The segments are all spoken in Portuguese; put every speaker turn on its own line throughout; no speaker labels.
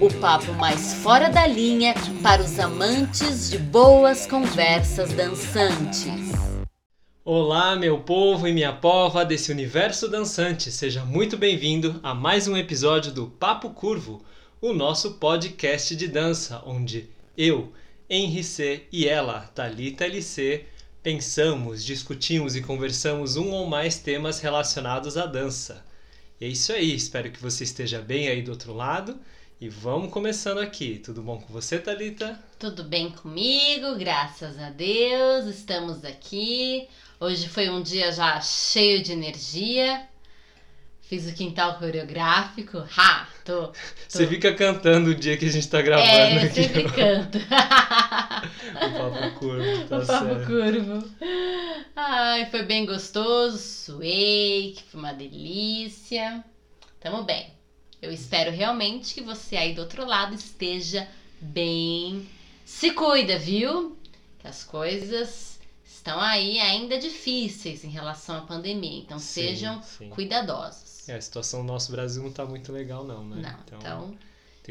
o papo mais fora da linha para os amantes de boas conversas dançantes.
Olá, meu povo e minha pova desse universo dançante. Seja muito bem-vindo a mais um episódio do Papo Curvo, o nosso podcast de dança, onde eu, Henri C e ela, Talita LC, pensamos, discutimos e conversamos um ou mais temas relacionados à dança. E é isso aí, espero que você esteja bem aí do outro lado. E vamos começando aqui. Tudo bom com você, Talita?
Tudo bem comigo, graças a Deus. Estamos aqui. Hoje foi um dia já cheio de energia. Fiz o quintal coreográfico. Ha! Tô, tô.
Você fica cantando o dia que a gente tá gravando
É, eu sempre canto.
O papo curvo, tá
o papo
certo.
curvo. Ai, foi bem gostoso. Suei, que foi uma delícia. Tamo bem. Eu espero realmente que você aí do outro lado esteja bem. Se cuida, viu? Que as coisas estão aí ainda difíceis em relação à pandemia. Então
Sim,
sejam
sim.
cuidadosos.
É, a situação do nosso Brasil não tá muito legal, não, né?
Não, então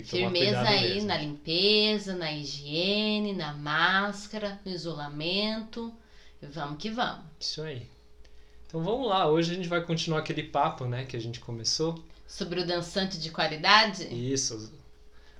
tomar
Firmeza aí
mesmo.
na limpeza, na higiene, na máscara, no isolamento. Vamos que vamos.
Isso aí. Então vamos lá, hoje a gente vai continuar aquele papo, né, que a gente começou.
Sobre o dançante de qualidade,
Isso,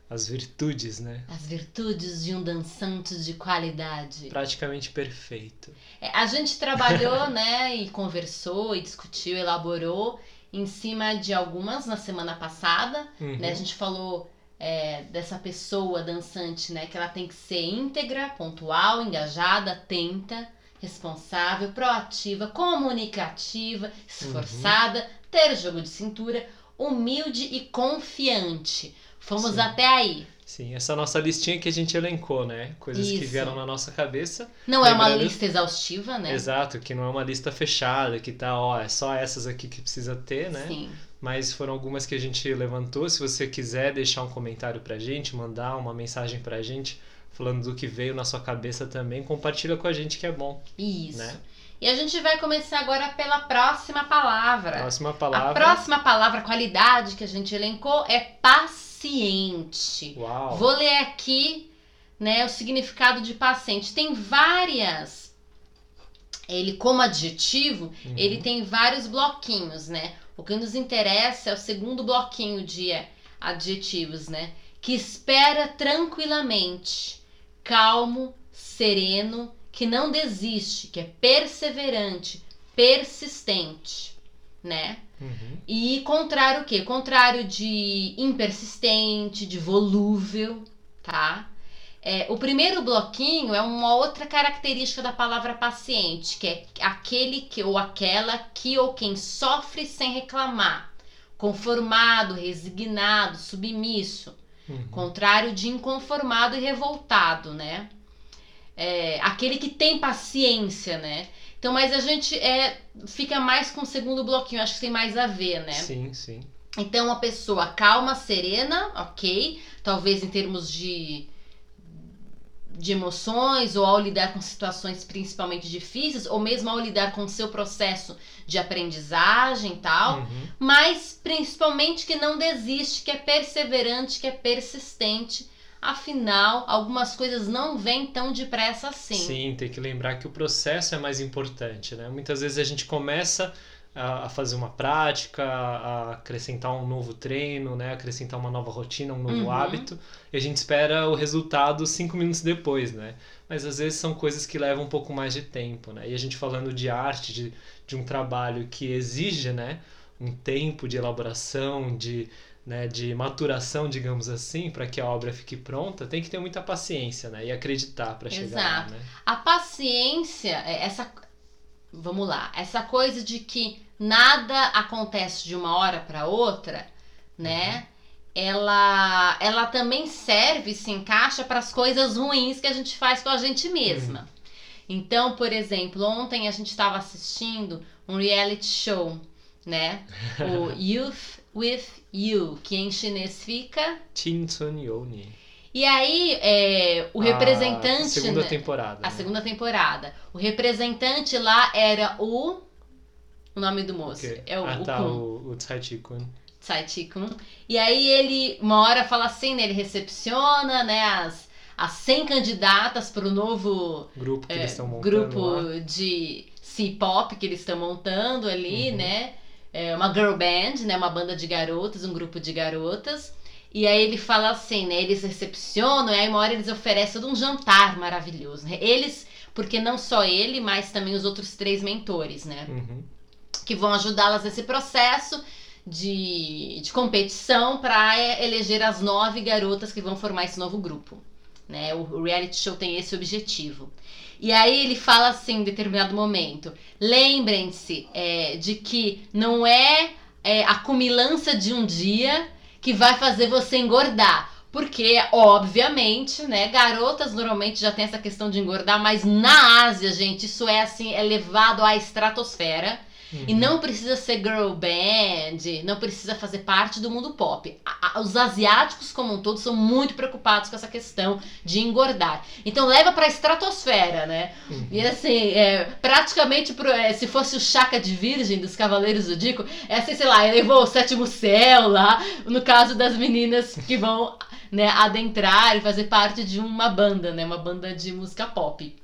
as- virtudes, né?
as virtudes de um dançante de qualidade.
Praticamente perfeito.
É, a gente trabalhou, né, e conversou, e discutiu, elaborou em cima de algumas na semana passada.
Uhum.
né? A gente falou é, dessa pessoa dançante, né? Que ela tem que ser íntegra, pontual, engajada, atenta, responsável, proativa, comunicativa, esforçada, ter jogo de cintura, humilde e confiante. Fomos
Sim.
até aí.
Sim, essa nossa listinha que a gente elencou, né? Coisas que
Isso.
vieram na nossa cabeça.
Não é uma
Lembrando-
lista exaustiva, né?
Exato, que não é uma lista fechada, que tá, ó, é só essas aqui que precisa ter, né?
Sim.
Mas foram algumas que a gente levantou. Se você quiser deixar um comentário pra gente, mandar uma mensagem pra gente falando do que veio na sua cabeça também, compartilha com a gente que é bom,
Isso.
né?
E a gente vai começar agora pela próxima palavra.
Próxima
A
palavra.
próxima palavra, qualidade que a gente elencou é paciente.
Uau.
Vou ler aqui, né, o significado de paciente. Tem várias. Ele como adjetivo,
Uhum.
ele tem vários bloquinhos, né? O que nos interessa é o segundo bloquinho de adjetivos, né? Que espera tranquilamente, calmo, sereno, que não desiste, que é perseverante, persistente, né?
Uhum.
E contrário o quê? Contrário de impersistente, de volúvel, tá? É, o primeiro bloquinho é uma outra característica da palavra paciente, que é aquele que ou aquela que ou quem sofre sem reclamar, conformado, resignado, submisso,
Uhum.
contrário de inconformado e revoltado, né? É, aquele que tem paciência, né? Então, mas a gente é, fica mais com o segundo bloquinho, acho que tem mais a ver, né?
Sim, sim.
Então, uma pessoa calma, serena, ok. Talvez em termos de, de emoções, ou ao lidar com situações principalmente difíceis, ou mesmo ao lidar com o seu processo de aprendizagem e tal.
Uhum.
Mas principalmente que não desiste, que é perseverante, que é persistente. Afinal, algumas coisas não vêm tão depressa assim.
Sim, tem que lembrar que o processo é mais importante, né? Muitas vezes a gente começa a fazer uma prática, a acrescentar um novo treino, né? Acrescentar uma nova rotina, um novo
Uhum.
hábito, e a gente espera o resultado cinco minutos depois, né? Mas às vezes são coisas que levam um pouco mais de tempo, né? E a gente falando de arte, de, de um trabalho que exige, né? Um tempo de elaboração, de, né, de maturação, digamos assim, para que a obra fique pronta, tem que ter muita paciência, né? E acreditar para chegar lá,
Exato.
né?
A paciência, é essa. Vamos lá, essa coisa de que nada acontece de uma hora para outra, né? Ela, ela também serve, se encaixa para as coisas ruins que a gente faz com a gente mesma. Então, por exemplo, ontem a gente estava assistindo um reality show, né? O Youth with You, que em chinês fica.
Chin Yoni.
E aí, é, o representante. A
segunda né? temporada.
A né? segunda temporada. O representante lá era o. O nome do moço. Okay. É o,
ah, o tá, Kun. o, o Tsai Chi-kun.
Tsai Chi-kun. E aí ele, uma hora fala assim, né? Ele recepciona, né? As, as 100 candidatas para o novo
grupo, que é, eles estão montando
grupo lá. de C-pop que eles estão montando ali, uhum. né? É uma girl band, né? Uma banda de garotas, um grupo de garotas. E aí ele fala assim, né? Eles recepcionam, e aí uma hora eles oferecem um jantar maravilhoso. Né? Eles, porque não só ele, mas também os outros três mentores, né?
Uhum.
Que vão ajudá-las nesse processo de, de competição para eleger as nove garotas que vão formar esse novo grupo. Né? O, o reality show tem esse objetivo. E aí ele fala assim em determinado momento: lembrem-se é, de que não é, é a cumilança de um dia que vai fazer você engordar. Porque, obviamente, né, garotas normalmente já tem essa questão de engordar, mas na Ásia, gente, isso é assim, é levado à estratosfera. Uhum. E não precisa ser girl band, não precisa fazer parte do mundo pop. A, a, os asiáticos, como um todo, são muito preocupados com essa questão de engordar. Então leva pra estratosfera, né? Uhum. E assim, é, praticamente pro, é, se fosse o Chaka de Virgem dos Cavaleiros do Dico, é assim, sei lá, elevou o sétimo céu lá, no caso das meninas que vão né, adentrar e fazer parte de uma banda, né? Uma banda de música pop.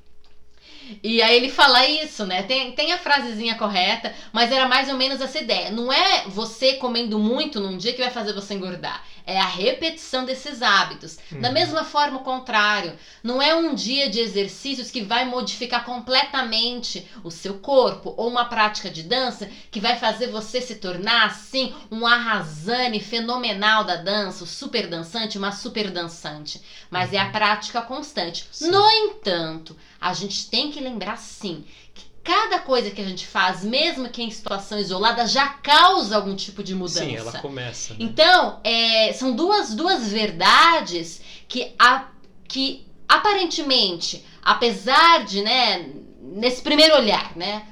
E aí ele fala isso, né? Tem, tem a frasezinha correta, mas era mais ou menos essa ideia. Não é você comendo muito num dia que vai fazer você engordar é a repetição desses hábitos. Uhum. Da mesma forma, o contrário, não é um dia de exercícios que vai modificar completamente o seu corpo ou uma prática de dança que vai fazer você se tornar assim um arrasane fenomenal da dança, o super dançante, uma super dançante. Mas uhum. é a uhum. prática constante. Sim. No entanto, a gente tem que lembrar sim cada coisa que a gente faz, mesmo que em situação isolada, já causa algum tipo de mudança.
Sim, ela começa. Né?
Então, é, são duas, duas verdades que, a, que aparentemente, apesar de, né, nesse primeiro olhar, né,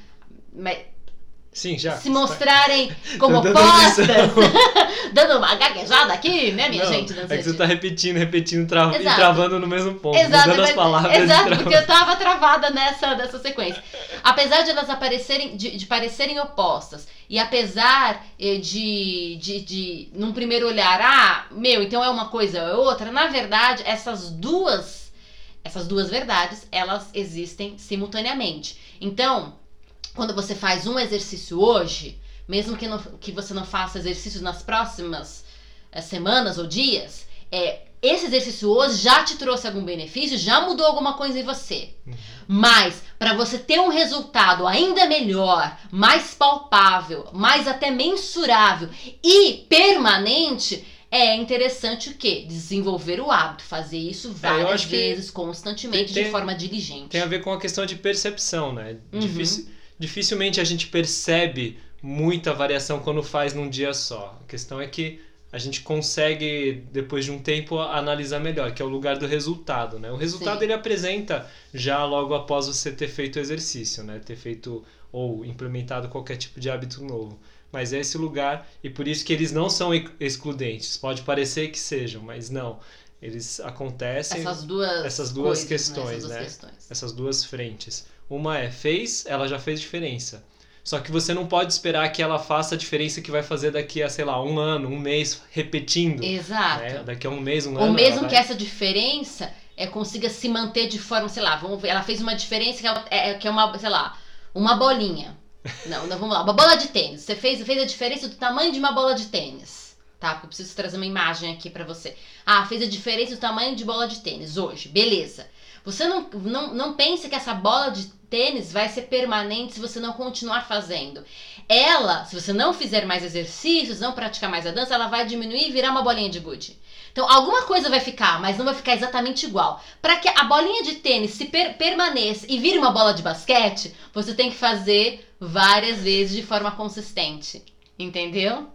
Sim, já.
Se mostrarem como opostas. dando uma gaguejada aqui, né, minha
não,
gente?
É que você tá repetindo, repetindo tra e travando no mesmo ponto. Exato, mudando as palavras.
Exato, porque eu tava travada nessa, nessa sequência. Apesar de elas aparecerem, de, de parecerem opostas, e apesar eh, de, de, de, num primeiro olhar, ah, meu, então é uma coisa ou é outra, na verdade, essas duas, essas duas verdades, elas existem simultaneamente. Então, quando você faz um exercício hoje, mesmo que, não, que você não faça exercícios nas próximas é, semanas ou dias, é, esse exercício hoje já te trouxe algum benefício, já mudou alguma coisa em você. Uhum. Mas para você ter um resultado ainda melhor, mais palpável, mais até mensurável e permanente, é interessante o quê? Desenvolver o hábito, fazer isso é, várias é, vezes, constantemente, tem, de forma diligente.
Tem a ver com a questão de percepção, né? Uhum. Difícil dificilmente a gente percebe muita variação quando faz num dia só. A questão é que a gente consegue, depois de um tempo, analisar melhor, que é o lugar do resultado, né? O resultado Sim. ele apresenta já logo após você ter feito o exercício, né? Ter feito ou implementado qualquer tipo de hábito novo. Mas é esse lugar, e por isso que eles não são excludentes. Pode parecer que sejam, mas não. Eles acontecem...
Essas duas,
essas duas coisas, questões, né? Essas duas, né? Questões. essas duas frentes. Uma é fez, ela já fez diferença. Só que você não pode esperar que ela faça a diferença que vai fazer daqui a, sei lá, um ano, um mês, repetindo.
Exato.
Né? Daqui a um mês, um
Ou
ano.
Ou mesmo que vai... essa diferença é, consiga se manter de forma, sei lá, vamos ver, ela fez uma diferença que é, é, que é uma, sei lá, uma bolinha. Não, não, vamos lá, uma bola de tênis. Você fez, fez a diferença do tamanho de uma bola de tênis. Tá? Porque eu preciso trazer uma imagem aqui para você. Ah, fez a diferença do tamanho de bola de tênis hoje. Beleza. Você não, não, não pense que essa bola de tênis vai ser permanente se você não continuar fazendo. Ela, se você não fizer mais exercícios, não praticar mais a dança, ela vai diminuir e virar uma bolinha de gude. Então, alguma coisa vai ficar, mas não vai ficar exatamente igual. Para que a bolinha de tênis se per permaneça e vire uma bola de basquete, você tem que fazer várias vezes de forma consistente. Entendeu?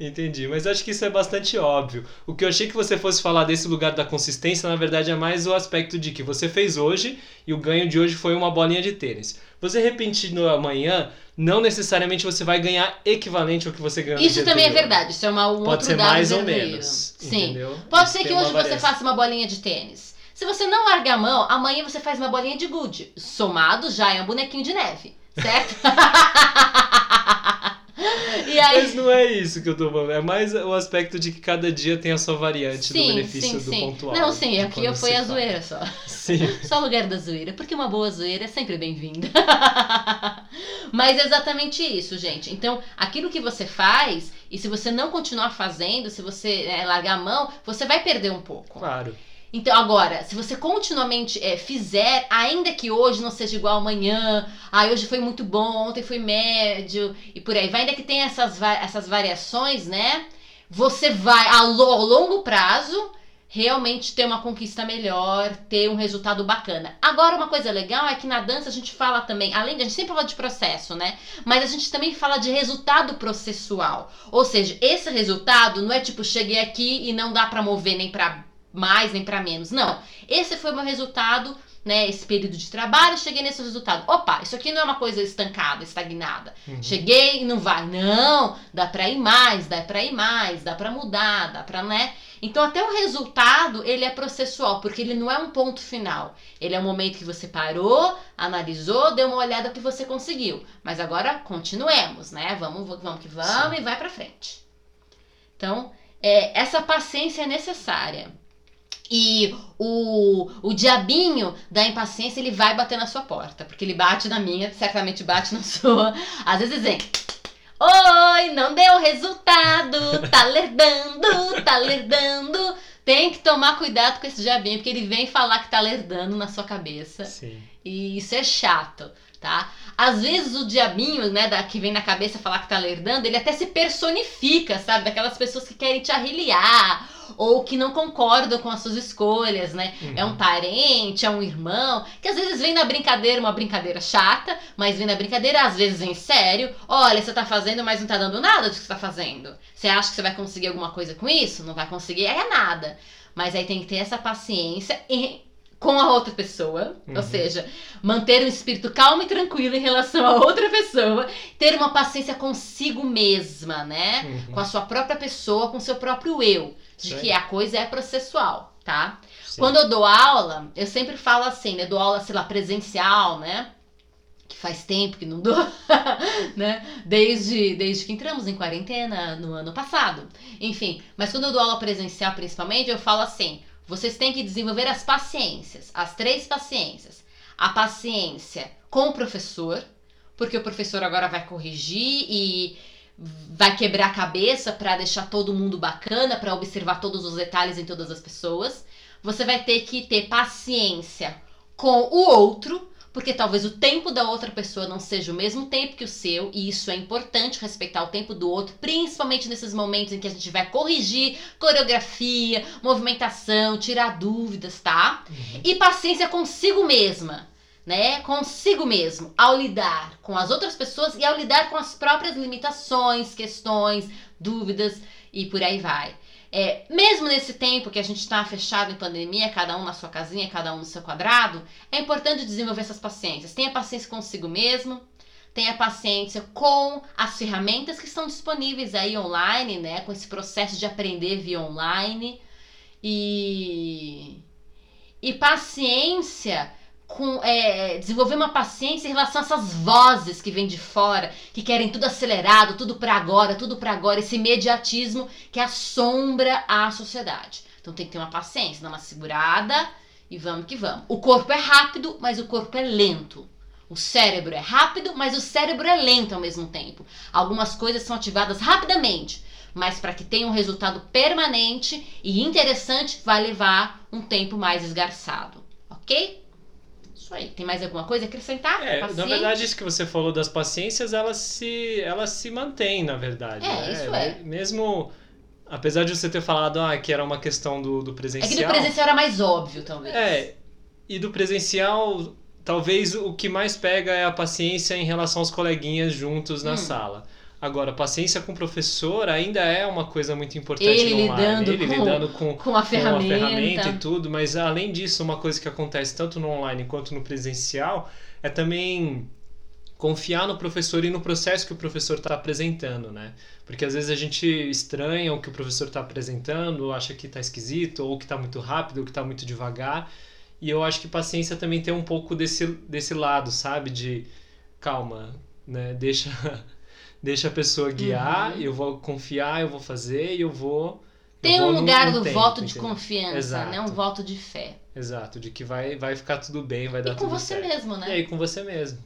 Entendi, mas acho que isso é bastante óbvio. O que eu achei que você fosse falar desse lugar da consistência, na verdade, é mais o aspecto de que você fez hoje e o ganho de hoje foi uma bolinha de tênis. Você repetir no amanhã, não necessariamente você vai ganhar equivalente ao que você ganhou
Isso também é
anterior.
verdade, isso é uma, um
Pode ser mais ou menos.
Sim.
entendeu?
Pode ser
tem
que hoje você
variação.
faça uma bolinha de tênis. Se você não larga a mão, amanhã você faz uma bolinha de gude. Somado já é um bonequinho de neve, certo? aí,
Mas não é isso que eu tô falando, é mais o aspecto de que cada dia tem a sua variante do
sim,
benefício
sim,
do
sim.
pontual.
Não, sim, aqui eu fui a zoeira só.
Sim.
Só lugar da zoeira, porque uma boa zoeira é sempre bem-vinda. Mas é exatamente isso, gente. Então, aquilo que você faz, e se você não continuar fazendo, se você é, largar a mão, você vai perder um pouco.
Claro.
Então, agora, se você continuamente é, fizer, ainda que hoje não seja igual amanhã, ah, hoje foi muito bom, ontem foi médio, e por aí vai, ainda que tenha essas, essas variações, né? Você vai, a longo prazo, realmente ter uma conquista melhor, ter um resultado bacana. Agora, uma coisa legal é que na dança a gente fala também, além de a gente sempre fala de processo, né? Mas a gente também fala de resultado processual. Ou seja, esse resultado não é tipo, cheguei aqui e não dá pra mover nem pra mais nem pra menos. Não. Esse foi o meu resultado, né? Esse período de trabalho, cheguei nesse resultado. Opa, isso aqui não é uma coisa estancada, estagnada.
Uhum.
Cheguei e não vai. Não, dá pra ir mais, dá pra ir mais, dá pra mudar, dá pra, né? Então até o resultado, ele é processual, porque ele não é um ponto final. Ele é um momento que você parou, analisou, deu uma olhada que você conseguiu. Mas agora continuemos, né? Vamos, vamos que vamos
Sim.
e vai pra frente. Então, é, essa paciência é necessária. E o, o diabinho da impaciência, ele vai bater na sua porta. Porque ele bate na minha, certamente bate na sua. Às vezes vem. Oi, não deu resultado, tá lerdando, tá lerdando. Tem que tomar cuidado com esse diabinho, porque ele vem falar que tá lerdando na sua cabeça.
Sim.
E isso é chato, tá? Às vezes o diabinho, né, da, que vem na cabeça falar que tá lerdando, ele até se personifica, sabe? Daquelas pessoas que querem te arreliar ou que não concordam com as suas escolhas, né?
Uhum.
É um parente, é um irmão, que às vezes vem na brincadeira, uma brincadeira chata, mas vem na brincadeira, às vezes em sério. Olha, você tá fazendo, mas não tá dando nada do que você tá fazendo. Você acha que você vai conseguir alguma coisa com isso? Não vai conseguir, é nada. Mas aí tem que ter essa paciência e- com a outra pessoa,
Uhum.
ou seja, manter um espírito calmo e tranquilo em relação a outra pessoa, ter uma paciência consigo mesma, né?
Uhum.
Com a sua própria pessoa, com o seu próprio eu, de que a coisa é processual, tá?
Sim.
Quando eu dou aula, eu sempre falo assim, né? Eu dou aula, sei lá, presencial, né? Que faz tempo que não dou, né? Desde, desde que entramos em quarentena no ano passado. Enfim, mas quando eu dou aula presencial, principalmente, eu falo assim: vocês têm que desenvolver as paciências, as três paciências. A paciência com o professor, porque o professor agora vai corrigir e vai quebrar a cabeça para deixar todo mundo bacana, para observar todos os detalhes em todas as pessoas. Você vai ter que ter paciência com o outro, porque talvez o tempo da outra pessoa não seja o mesmo tempo que o seu, e isso é importante respeitar o tempo do outro, principalmente nesses momentos em que a gente vai corrigir coreografia, movimentação, tirar dúvidas, tá?
Uhum.
E paciência consigo mesma, né? Consigo mesmo, ao lidar com as outras pessoas e ao lidar com as próprias limitações, questões, dúvidas e por aí vai. É, mesmo nesse tempo que a gente está fechado em pandemia, cada um na sua casinha, cada um no seu quadrado, é importante desenvolver essas paciências. Tenha paciência consigo mesmo, tenha paciência com as ferramentas que estão disponíveis aí online, né? Com esse processo de aprender via online. E, e paciência com é, desenvolver uma paciência em relação a essas vozes que vêm de fora, que querem tudo acelerado, tudo para agora, tudo para agora, esse imediatismo que assombra a sociedade. Então tem que ter uma paciência, dar uma segurada e vamos que vamos. O corpo é rápido, mas o corpo é lento. O cérebro é rápido, mas o cérebro é lento ao mesmo tempo. Algumas coisas são ativadas rapidamente, mas para que tenha um resultado permanente e interessante, vai levar um tempo mais esgarçado, ok? Isso aí. Tem mais alguma coisa a acrescentar?
É, na verdade, isso que você falou das paciências, elas se, elas se mantêm, na verdade.
É,
né?
isso é.
Mesmo, apesar de você ter falado ah, que era uma questão do, do
É
presencial.
que do presencial era mais óbvio, talvez.
É, e do presencial, talvez o que mais pega é a paciência em relação aos coleguinhas juntos na
Hum.
sala. Agora, paciência com o professor ainda é uma coisa muito importante
Ele
no online.
lidando
Ele
com-
lidando com,
Com a
com
ferramenta.
a ferramenta e tudo, mas além disso, uma coisa que acontece tanto no online quanto no presencial é também confiar no professor e no processo que o professor está apresentando, né? Porque às vezes a gente estranha o que o professor está apresentando, acha que está esquisito, ou que está muito rápido, ou que está muito devagar. E eu acho que paciência também tem um pouco desse, desse lado, sabe? De calma, né? Deixa, deixa a pessoa guiar,
Uhum.
eu vou confiar, eu vou fazer e eu vou. eu
Tem
vou
um lugar do
tempo,
voto de
entendeu?
confiança,
Exato.
né? Um voto de fé.
Exato, de que vai, vai ficar tudo bem, vai dar
E com
tudo
você
certo.
mesmo,
E
né?
aí com você mesmo.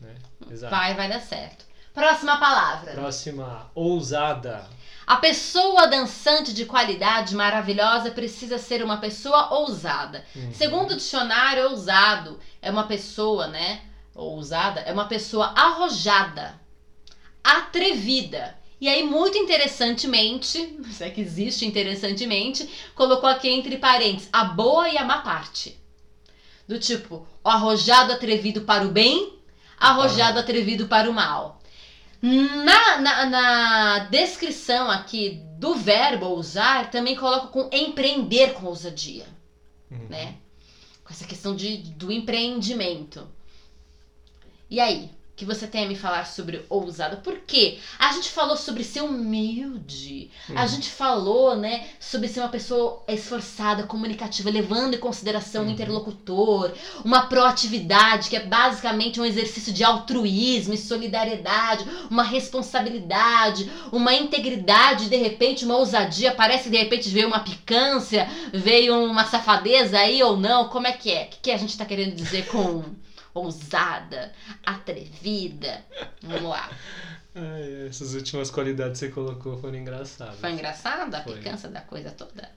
Né? Exato.
Vai, vai dar certo. Próxima palavra.
Próxima, ousada.
A pessoa dançante de qualidade maravilhosa precisa ser uma pessoa ousada.
Uhum.
Segundo o dicionário, ousado é uma pessoa, né? Ousada é uma pessoa arrojada, atrevida. E aí, muito interessantemente, se é que existe interessantemente, colocou aqui entre parênteses a boa e a má parte. Do tipo, o arrojado atrevido para o bem, arrojado atrevido para o mal. Na, na, na descrição aqui do verbo ousar, também coloca com empreender com ousadia
Uhum.
né? Com essa questão de, do empreendimento. E aí, que você tem a me falar sobre ousado? Por quê? A gente falou sobre ser humilde. A
Uhum.
gente falou, né, sobre ser uma pessoa esforçada, comunicativa, levando em consideração o
Uhum.
interlocutor, uma proatividade, que é basicamente um exercício de altruísmo e solidariedade, uma responsabilidade, uma integridade, de repente, uma ousadia. Parece que de repente veio uma picância, veio uma safadeza aí ou não. Como é que é? O que, que a gente tá querendo dizer com ousada, atrevida? Vamos lá.
Ai, essas últimas qualidades que você colocou foram engraçadas.
Foi engraçado a
Foi.
picância da coisa toda?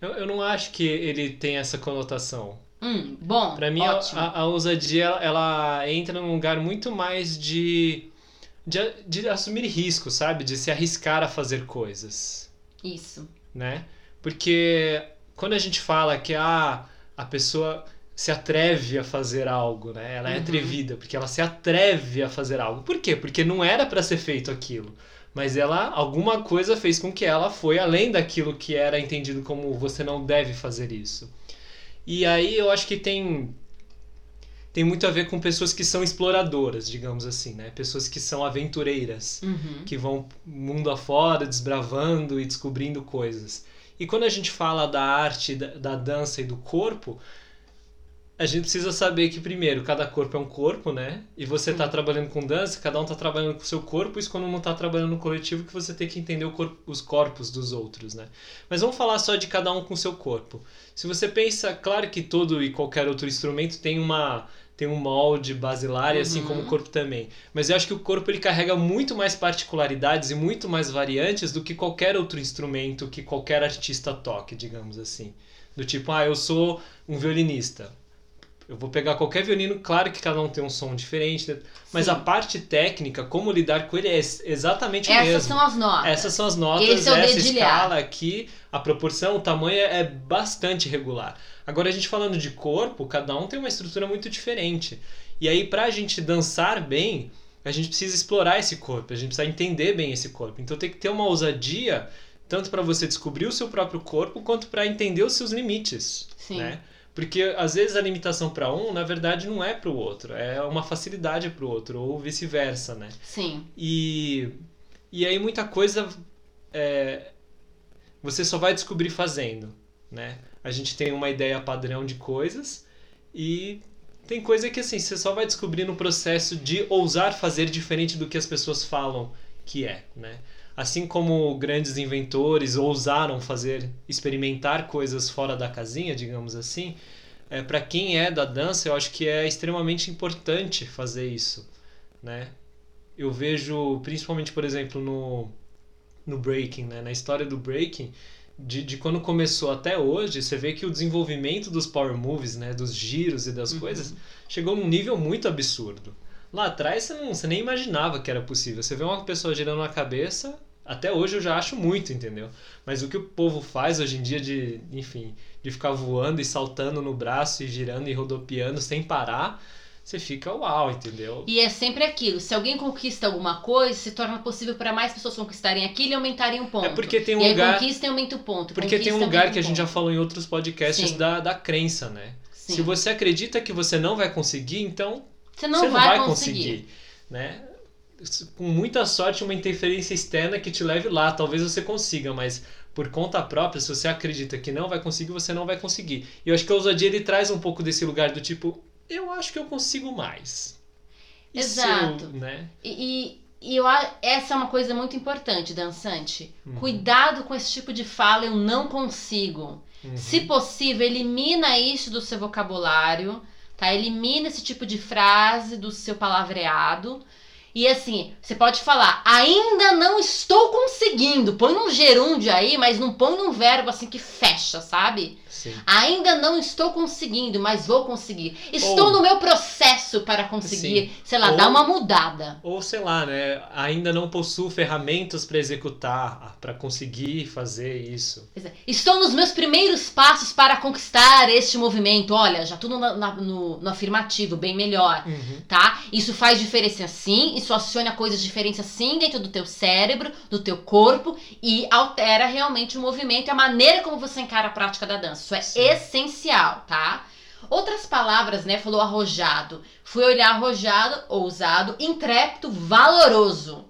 Eu, eu não acho que ele tem essa conotação.
Hum, bom,
Pra mim, a,
ótimo.
a, a ousadia ela entra num lugar muito mais de, de, de assumir risco, sabe? De se arriscar a fazer coisas.
Isso.
né? Porque quando a gente fala que ah, a pessoa se atreve a fazer algo, né? Ela é
Uhum.
atrevida porque ela se atreve a fazer algo. Por quê? Porque não era para ser feito aquilo, mas ela alguma coisa fez com que ela foi além daquilo que era entendido como você não deve fazer isso. E aí eu acho que tem tem muito a ver com pessoas que são exploradoras, digamos assim, né? Pessoas que são aventureiras
Uhum.
que vão mundo afora, desbravando e descobrindo coisas. E quando a gente fala da arte, da, da dança e do corpo, a gente precisa saber que, primeiro, cada corpo é um corpo, né? E você está trabalhando com dança, cada um está trabalhando com o seu corpo, isso quando não está trabalhando no coletivo, que você tem que entender corpo, os corpos dos outros, né? Mas vamos falar só de cada um com o seu corpo. Se você pensa, claro que todo e qualquer outro instrumento tem uma tem um molde basilar, e assim
Uhum.
como o corpo também. Mas eu acho que o corpo ele carrega muito mais particularidades e muito mais variantes do que qualquer outro instrumento que qualquer artista toque, digamos assim. Do tipo, ah, eu sou um violinista. Eu vou pegar qualquer violino, claro que cada um tem um som diferente, né? mas
Sim.
a parte técnica, como lidar com ele é ex- exatamente o
Essas
mesmo.
são as notas.
Essas são as notas,
Esse é o
essa
dedilhar.
escala aqui, a proporção, o tamanho é bastante regular. Agora a gente falando de corpo, cada um tem uma estrutura muito diferente. E aí pra gente dançar bem, a gente precisa explorar esse corpo, a gente precisa entender bem esse corpo. Então tem que ter uma ousadia tanto para você descobrir o seu próprio corpo quanto para entender os seus limites,
Sim.
né? Porque às vezes a limitação para um, na verdade, não é para o outro, é uma facilidade para o outro ou vice-versa, né?
Sim.
E, e aí muita coisa é, você só vai descobrir fazendo, né? A gente tem uma ideia padrão de coisas e tem coisa que assim, você só vai descobrir no processo de ousar fazer diferente do que as pessoas falam que é, né? Assim como grandes inventores ousaram fazer, experimentar coisas fora da casinha, digamos assim, é, para quem é da dança, eu acho que é extremamente importante fazer isso, né? eu vejo, principalmente, por exemplo, no, no breaking, né? na história do breaking, de, de quando começou até hoje, você vê que o desenvolvimento dos power moves, né? dos giros e das
Uhum.
coisas, chegou num nível muito absurdo. Lá atrás você, não, você nem imaginava que era possível. Você vê uma pessoa girando a cabeça, até hoje eu já acho muito, entendeu? Mas o que o povo faz hoje em dia de, enfim, de ficar voando e saltando no braço e girando e rodopiando sem parar, você fica uau, entendeu?
E é sempre aquilo, se alguém conquista alguma coisa, se torna possível para mais pessoas conquistarem aquilo e aumentarem um ponto.
É porque tem um
e
lugar.
Conquista e aumenta o ponto.
Porque tem um lugar que a
o
gente já falou em outros podcasts
Sim.
da, da crença, né?
Sim.
Se você acredita que você não vai conseguir, então
Você não,
você não
vai,
vai
conseguir.
conseguir, né? Com muita sorte, uma interferência externa que te leve lá, talvez você consiga, mas por conta própria, se você acredita que não vai conseguir, você não vai conseguir. E eu acho que a ousadia ele traz um pouco desse lugar do tipo, eu acho que eu consigo mais. E eu,
Exato.
né?
E, e, e eu, essa é uma coisa muito importante, dançante.
Uhum.
Cuidado com esse tipo de fala, eu não consigo.
Uhum.
Se possível, elimina isso do seu vocabulário, tá? Elimina esse tipo de frase do seu palavreado. E assim, você pode falar, ainda não estou conseguindo. Põe num gerúndio aí, mas não põe num verbo assim que fecha, sabe?
Sim.
Ainda não estou conseguindo, mas vou conseguir. Estou
Ou-
no meu processo para conseguir, sei lá,
Ou-
dar uma mudada.
Ou sei lá, né? Ainda não possuo ferramentas para executar, para conseguir fazer isso.
Dizer, Estou nos meus primeiros passos para conquistar este movimento. Olha, já tudo na- na- no, no afirmativo, bem melhor.
Uhum.
tá? Isso faz diferença sim, isso aciona coisas diferentes sim dentro do teu cérebro, do teu corpo e altera realmente o movimento e a maneira como você encara a prática da dança. Isso é
Sim.
essencial, tá? Outras palavras, né? Falou arrojado. Fui olhar arrojado, ousado, intrépido, valoroso.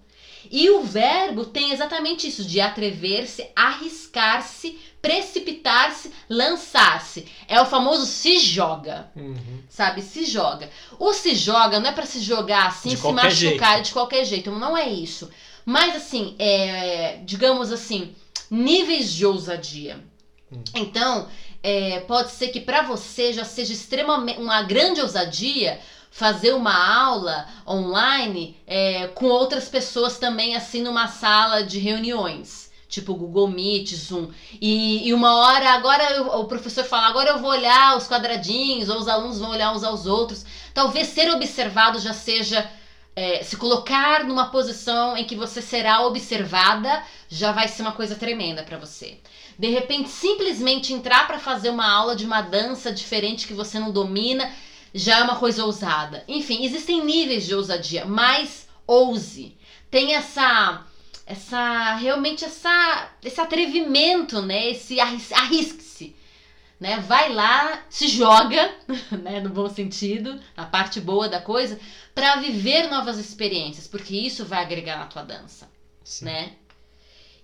E o verbo tem exatamente isso, de atrever-se, arriscar-se, precipitar-se, lançar-se. É o famoso se joga
Uhum.
sabe? Se joga. O se joga não é pra se jogar assim,
De
se machucar
jeito.
de qualquer jeito. Não é isso. Mas assim, é, digamos assim, níveis de ousadia.
Hum.
Então, é, pode ser que pra você já seja extremamente uma grande ousadia fazer uma aula online é, com outras pessoas também assim numa sala de reuniões. Tipo Google Meet, Zoom. E, e uma hora, agora eu- o professor fala, agora eu vou olhar os quadradinhos, ou os alunos vão olhar uns aos outros. Talvez ser observado já seja. é, se colocar numa posição em que você será observada já vai ser uma coisa tremenda pra você. De repente, simplesmente entrar pra fazer uma aula de uma dança diferente que você não domina já é uma coisa ousada. Enfim, existem níveis de ousadia, mas ouse. Tem essa essa realmente essa esse atrevimento, né? Esse arris- arrisque-se, né? Vai lá, se joga, né, no bom sentido, na parte boa da coisa, para viver novas experiências, porque isso vai agregar na tua dança,
Sim.
né?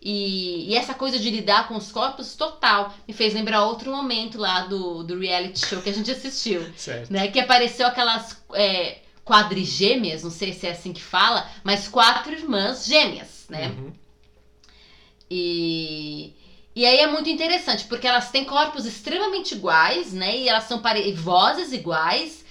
E, e essa coisa de lidar com os corpos total me fez lembrar outro momento lá do, do reality show que a gente assistiu
Certo.
né? Que apareceu aquelas é, quadrigêmeas, não sei se é assim que fala, mas quatro irmãs gêmeas, né?
Uhum.
E, e aí é muito interessante, porque elas têm corpos extremamente iguais, né? E elas são pare... vozes iguais.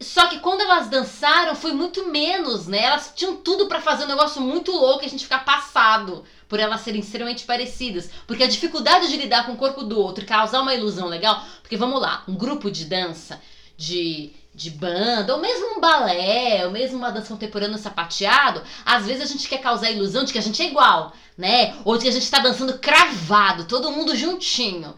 Só que quando elas dançaram foi muito menos, né? Elas tinham tudo pra fazer um negócio muito louco e a gente ficar passado por elas serem extremamente parecidas. Porque a dificuldade de lidar com o corpo do outro e causar uma ilusão legal. Porque vamos lá, um grupo de dança, de, de banda, ou mesmo um balé, ou mesmo uma dança contemporânea sapateado, às vezes a gente quer causar a ilusão de que a gente é igual, né? Ou de que a gente tá dançando cravado, todo mundo juntinho.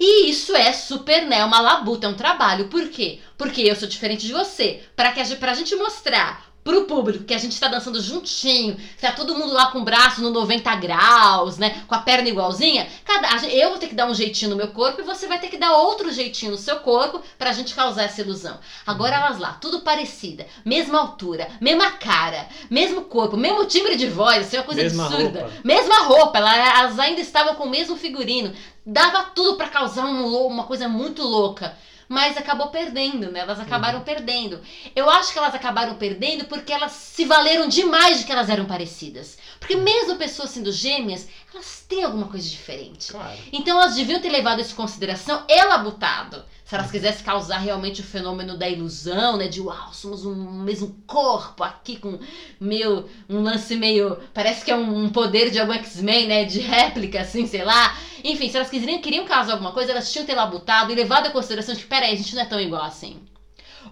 E isso é super, né? Uma labuta, é um trabalho. Por quê? Porque eu sou diferente de você. Pra, que a, gente- pra gente mostrar pro público que a gente tá dançando juntinho, tá todo mundo lá com o braço no 90 graus, né? Com a perna igualzinha. Cada, eu vou ter que dar um jeitinho no meu corpo e você vai ter que dar outro jeitinho no seu corpo pra gente causar essa ilusão. Agora elas lá, tudo parecida, mesma altura, mesma cara, mesmo corpo, mesmo timbre de voz, assim, uma coisa
Mesma
absurda.
roupa.
Mesma roupa, ela- elas ainda estavam com o mesmo figurino. Dava tudo pra causar um uma coisa muito louca. Mas acabou perdendo, né? Elas acabaram perdendo. Eu acho que elas acabaram perdendo porque elas se valeram demais de que elas eram parecidas. Porque mesmo pessoas sendo gêmeas, elas têm alguma coisa diferente.
Claro.
Então elas deviam ter levado isso em consideração e labutado. Se elas quisessem causar realmente o fenômeno da ilusão, né? De uau, somos um mesmo corpo aqui com meio. um lance meio. Parece que é um, poder de algum X-Men, né? De réplica, assim, sei lá. Enfim, se elas quiseriam, queriam causar alguma coisa, elas tinham que ter labutado e levado em consideração de que, peraí, a gente não é tão igual assim.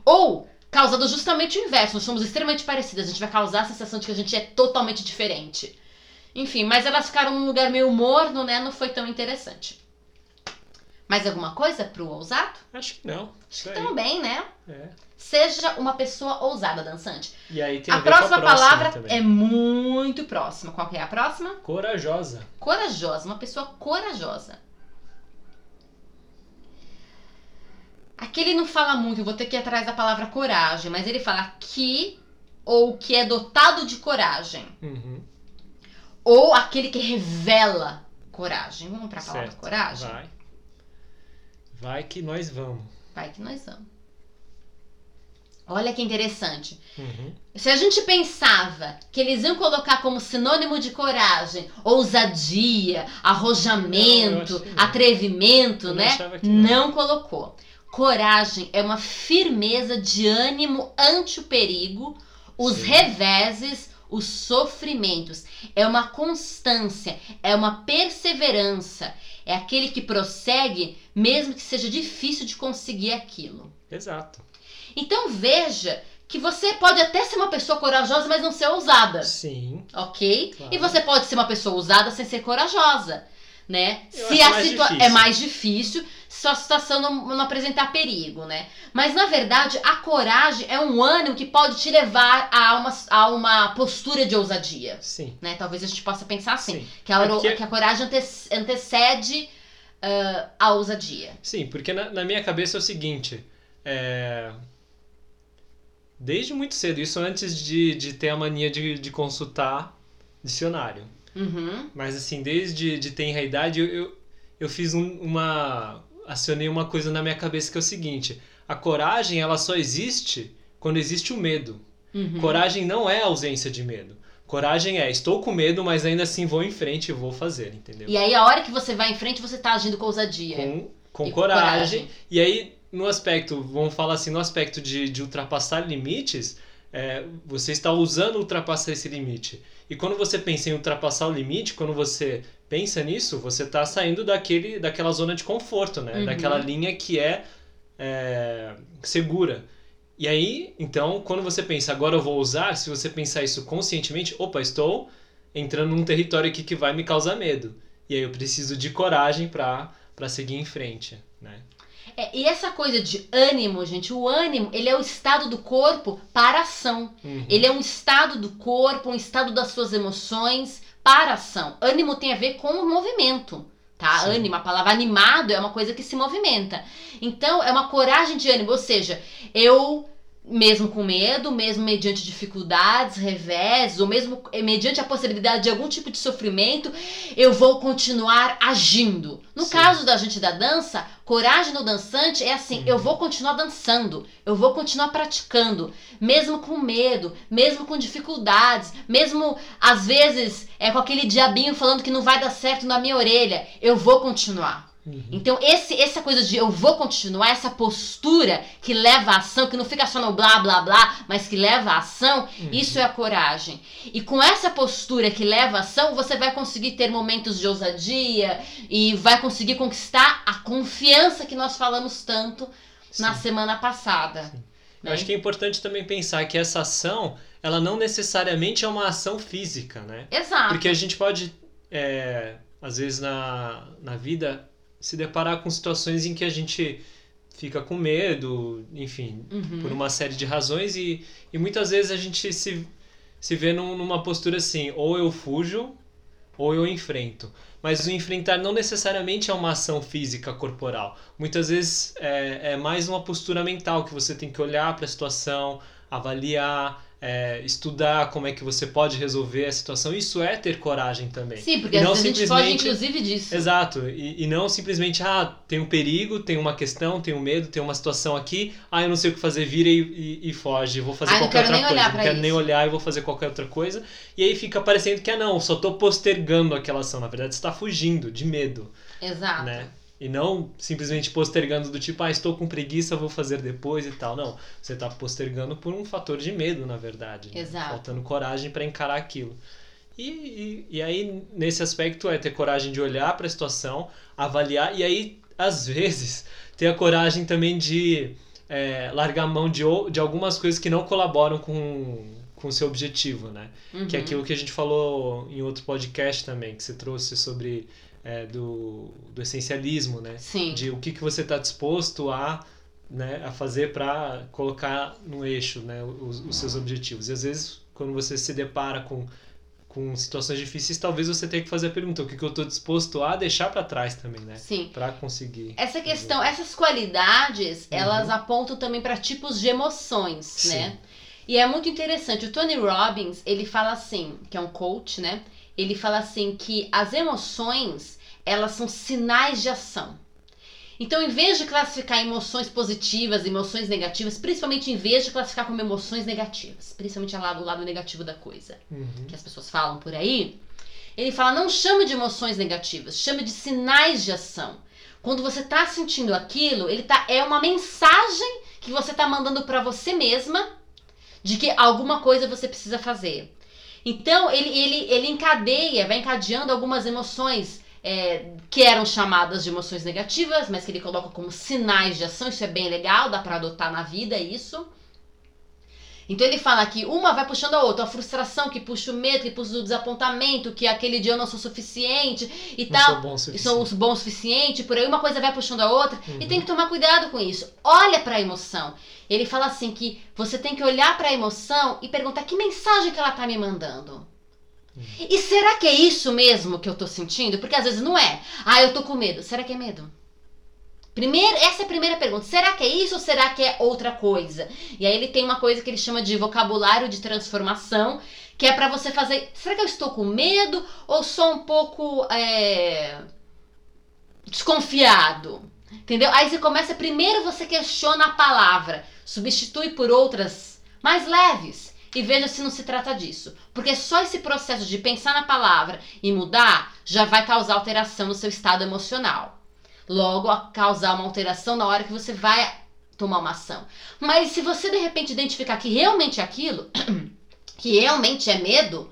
Ou causado justamente o inverso, nós somos extremamente parecidas, a gente vai causar a sensação de que a gente é totalmente diferente. Enfim, mas elas ficaram num lugar meio morno, né? Não foi tão interessante. Mais alguma coisa pro ousado?
Acho que não.
Acho que
aí.
estamos bem, né?
É.
Seja uma pessoa ousada, dançante.
E aí tem a,
A
ver com
próxima palavra
também.
é muito próxima. Qual que é a próxima?
Corajosa.
Corajosa, uma pessoa corajosa. Aqui ele não fala muito, eu vou ter que ir atrás da palavra coragem, mas ele fala que ou que é dotado de coragem,
Uhum.
ou aquele que revela coragem. Vamos para a palavra coragem?
Vai. Vai que nós vamos.
Vai que nós vamos. Olha que interessante.
Uhum.
Se a gente pensava que eles iam colocar como sinônimo de coragem, ousadia, arrojamento,
não.
atrevimento,
Eu
né?
não.
Não colocou. Coragem é uma firmeza de ânimo ante o perigo, os
Sim.
reveses, os sofrimentos. É uma constância, é uma perseverança. É aquele que prossegue, mesmo que seja difícil de conseguir aquilo.
Exato.
Então veja que você pode até ser uma pessoa corajosa, mas não ser ousada,
Sim.
ok?
Claro.
E você pode ser uma pessoa ousada sem ser corajosa, né?
Eu
se a situação é mais difícil, se a situação não, não apresentar perigo, né? Mas na verdade, a coragem é um ânimo que pode te levar a uma, a uma postura de ousadia.
Sim.
Né? Talvez a gente possa pensar assim,
Sim.
que, a,
É porque-
que a coragem ante- antecede ah, a ousadia.
Sim, porque na, na minha cabeça é o seguinte. é, Desde muito cedo, isso antes de, de ter a mania de, de consultar dicionário.
Uhum.
Mas assim, desde de ter a idade, eu, eu, eu fiz um- uma. acionei uma coisa na minha cabeça que é o seguinte: a coragem ela só existe quando existe o medo.
Uhum.
Coragem não é ausência de medo. Coragem é estou com medo, mas ainda assim vou em frente e vou fazer, entendeu?
E aí, a hora que você vai em frente, você tá agindo com ousadia.
Com, com
E com
coragem.
coragem.
E aí, no aspecto, vamos falar assim, no aspecto de, de ultrapassar limites, é, você está usando ultrapassar esse limite. E quando você pensa em ultrapassar o limite, quando você pensa nisso, você está saindo daquele, daquela zona de conforto, né?
Uhum.
Daquela linha que é, é, segura. E aí, então, quando você pensa, agora eu vou usar, se você pensar isso conscientemente, opa, estou entrando num território aqui que vai me causar medo. E aí eu preciso de coragem para seguir em frente, né?
É, e essa coisa de ânimo, gente, o ânimo, ele é o estado do corpo para a ação.
Uhum.
Ele é um estado do corpo, um estado das suas emoções para a ação. Ânimo tem a ver com o movimento, tá?
Sim.
Ânimo, a palavra animado é uma coisa que se movimenta. Então, é uma coragem de ânimo, ou seja, eu mesmo com medo, mesmo mediante dificuldades, revés, ou mesmo mediante a possibilidade de algum tipo de sofrimento, eu vou continuar agindo. No
Sim.
caso da gente da dança, coragem no dançante é assim:
Uhum.
eu vou continuar dançando, eu vou continuar praticando, mesmo com medo, mesmo com dificuldades, mesmo às vezes é com aquele diabinho falando que não vai dar certo na minha orelha, eu vou continuar.
Uhum.
Então, esse, essa coisa de eu vou continuar, essa postura que leva à ação, que não fica só no blá blá blá, mas que leva à ação,
Uhum.
isso é a coragem. E com essa postura que leva à ação, você vai conseguir ter momentos de ousadia e vai conseguir conquistar a confiança que nós falamos tanto na
Sim.
semana passada.
Sim.
né?
Eu acho que é importante também pensar que essa ação, ela não necessariamente é uma ação física, né?
Exato.
Porque a gente pode, é, às vezes na, na vida, se deparar com situações em que a gente fica com medo, enfim,
Uhum.
por uma série de razões e, e muitas vezes a gente se, se vê num- numa postura assim, ou eu fujo ou eu enfrento. Mas o enfrentar não necessariamente é uma ação física corporal. Muitas vezes é, é mais uma postura mental que você tem que olhar para a situação, avaliar, é, estudar como é que você pode resolver a situação. Isso é ter coragem também.
Sim, porque
não
a gente foge
simplesmente-
inclusive disso.
Exato, e, e não simplesmente, ah, tem um perigo, tem uma questão, tem um medo, tem uma situação aqui, ah, eu não sei o que fazer, vira e, e, e foge, vou fazer
Ah,
qualquer outra
nem
coisa,
olhar
não quero nem
isso.
olhar e vou fazer qualquer outra coisa, e aí fica parecendo que, ah, não, só tô postergando aquela ação, na verdade você está fugindo de medo,
Exato.
né? E não simplesmente postergando do tipo, ah, estou com preguiça, vou fazer depois e tal. Não, você está postergando por um fator de medo, na verdade. né?
Exato.
Faltando coragem para encarar aquilo. E, e, e aí, nesse aspecto, é ter coragem de olhar para a situação, avaliar, e aí, às vezes, ter a coragem também de é, largar mão de, de algumas coisas que não colaboram com com o seu objetivo, né?
Uhum.
Que é aquilo que a gente falou em outro podcast também, que você trouxe sobre é, do, do essencialismo, né?
Sim.
De o que, que você está disposto a, né, a fazer para colocar no eixo né, os, os seus objetivos. E às vezes, quando você se depara com com situações difíceis, talvez você tenha que fazer a pergunta: o que, que eu estou disposto a deixar para trás também, né?
Sim.
Para conseguir.
Essa questão, essas qualidades,
Uhum.
elas apontam também para tipos de emoções,
Sim.
né? E é muito interessante. O Tony Robbins, ele fala assim, que é um coach, né? Ele fala assim que as emoções, elas são sinais de ação. Então, em vez de classificar emoções positivas, emoções negativas, principalmente em vez de classificar como emoções negativas, principalmente lá do lado negativo da coisa,
Uhum.
que as pessoas falam por aí, ele fala: não chame de emoções negativas, chame de sinais de ação. Quando você tá sentindo aquilo, ele tá é uma mensagem que você tá mandando para você mesma de que alguma coisa você precisa fazer. Então ele, ele, ele encadeia, vai encadeando algumas emoções é, que eram chamadas de emoções negativas, mas que ele coloca como sinais de ação. Isso é bem legal, dá para adotar na vida isso. Então ele fala que uma vai puxando a outra, a frustração que puxa o medo, que puxa o desapontamento, que aquele dia eu não sou suficiente e
Não
tal.
sou bom
E
suficiente.
bons o suficiente, por aí uma coisa vai puxando a outra
Uhum.
e tem que tomar cuidado com isso. Olha para a emoção. Ele fala assim que você tem que olhar para a emoção e perguntar que mensagem que ela tá me mandando.
Uhum.
E será que é isso mesmo que eu tô sentindo? Porque às vezes não é. Ah, eu tô com medo. Será que é medo? Primeiro, essa é a primeira pergunta. Será que é isso ou será que é outra coisa? E aí ele tem uma coisa que ele chama de vocabulário de transformação, que é pra você fazer. Será que eu estou com medo ou sou um pouco é, desconfiado? Entendeu? Aí você começa primeiro você questiona a palavra, substitui por outras mais leves e veja se não se trata disso. Porque só esse processo de pensar na palavra e mudar já vai causar alteração no seu estado emocional. Logo, a causar uma alteração na hora que você vai tomar uma ação. Mas se você de repente identificar que realmente é aquilo, que realmente é medo,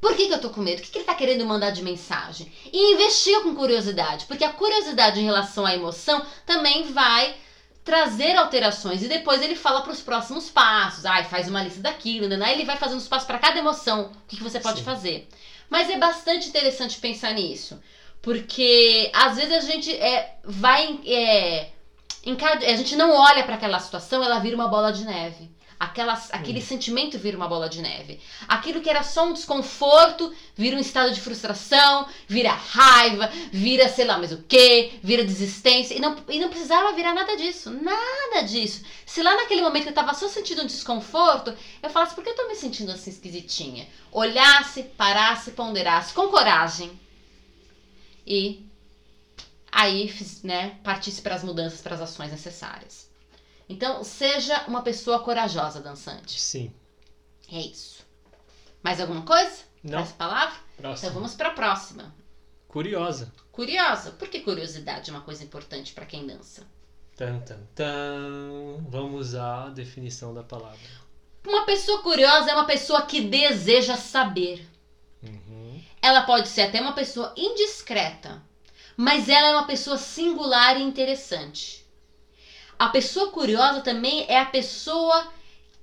por que, que eu tô com medo? O que, que ele tá querendo mandar de mensagem? E investiga com curiosidade, porque a curiosidade em relação à emoção também vai trazer alterações e depois ele fala para os próximos passos. Ai, faz uma lista daquilo, né? Aí ele vai fazendo os passos para cada emoção, o que, que você pode
Sim.
fazer. Mas é bastante interessante pensar nisso, porque às vezes a gente é, vai é, a gente não olha para aquela situação, ela vira uma bola de neve. Aquela, aquele sentimento vira uma bola de neve. Aquilo que era só um desconforto vira um estado de frustração, vira raiva, vira sei lá mais o que, vira desistência. E não, e não precisava virar nada disso, nada disso. Se lá naquele momento eu tava só sentindo um desconforto, eu falasse, por que eu tô me sentindo assim esquisitinha? Olhasse, parasse, ponderasse com coragem. E aí, né, partisse para as mudanças, para as ações necessárias. Então, seja uma pessoa corajosa, dançante.
Sim.
É isso. Mais alguma coisa?
Não.
Essa palavra?
Próximo.
Então vamos para a próxima.
Curiosa.
Curiosa. Por que curiosidade é uma coisa importante para quem dança?
Tan, tan, tan. Vamos à definição da palavra.
Uma pessoa curiosa é uma pessoa que deseja saber. Ela pode ser até uma pessoa indiscreta, mas ela é uma pessoa singular e interessante. A pessoa curiosa também é a pessoa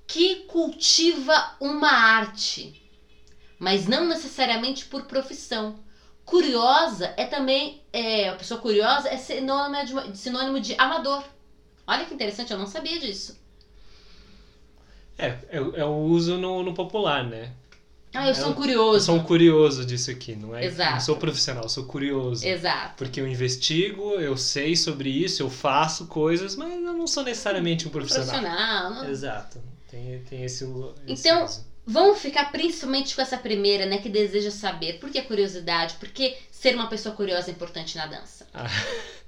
que cultiva uma arte, mas não necessariamente por profissão. Curiosa é também é, a pessoa curiosa é sinônimo de, sinônimo de amador. Olha que interessante, eu não sabia disso.
É, é, é o uso no, no popular, né?
Ah, eu sou curioso.
Eu sou um curioso disso aqui, não é?
Exato.
Não sou profissional, sou curioso.
Exato.
Porque eu investigo, eu sei sobre isso, eu faço coisas, mas eu não sou necessariamente um profissional.
Profissional. não-
Exato. Tem, tem esse, esse
Então,
uso.
Vamos ficar principalmente com essa primeira, né? Que deseja saber. Por que a curiosidade? Por que ser uma pessoa curiosa é importante na dança?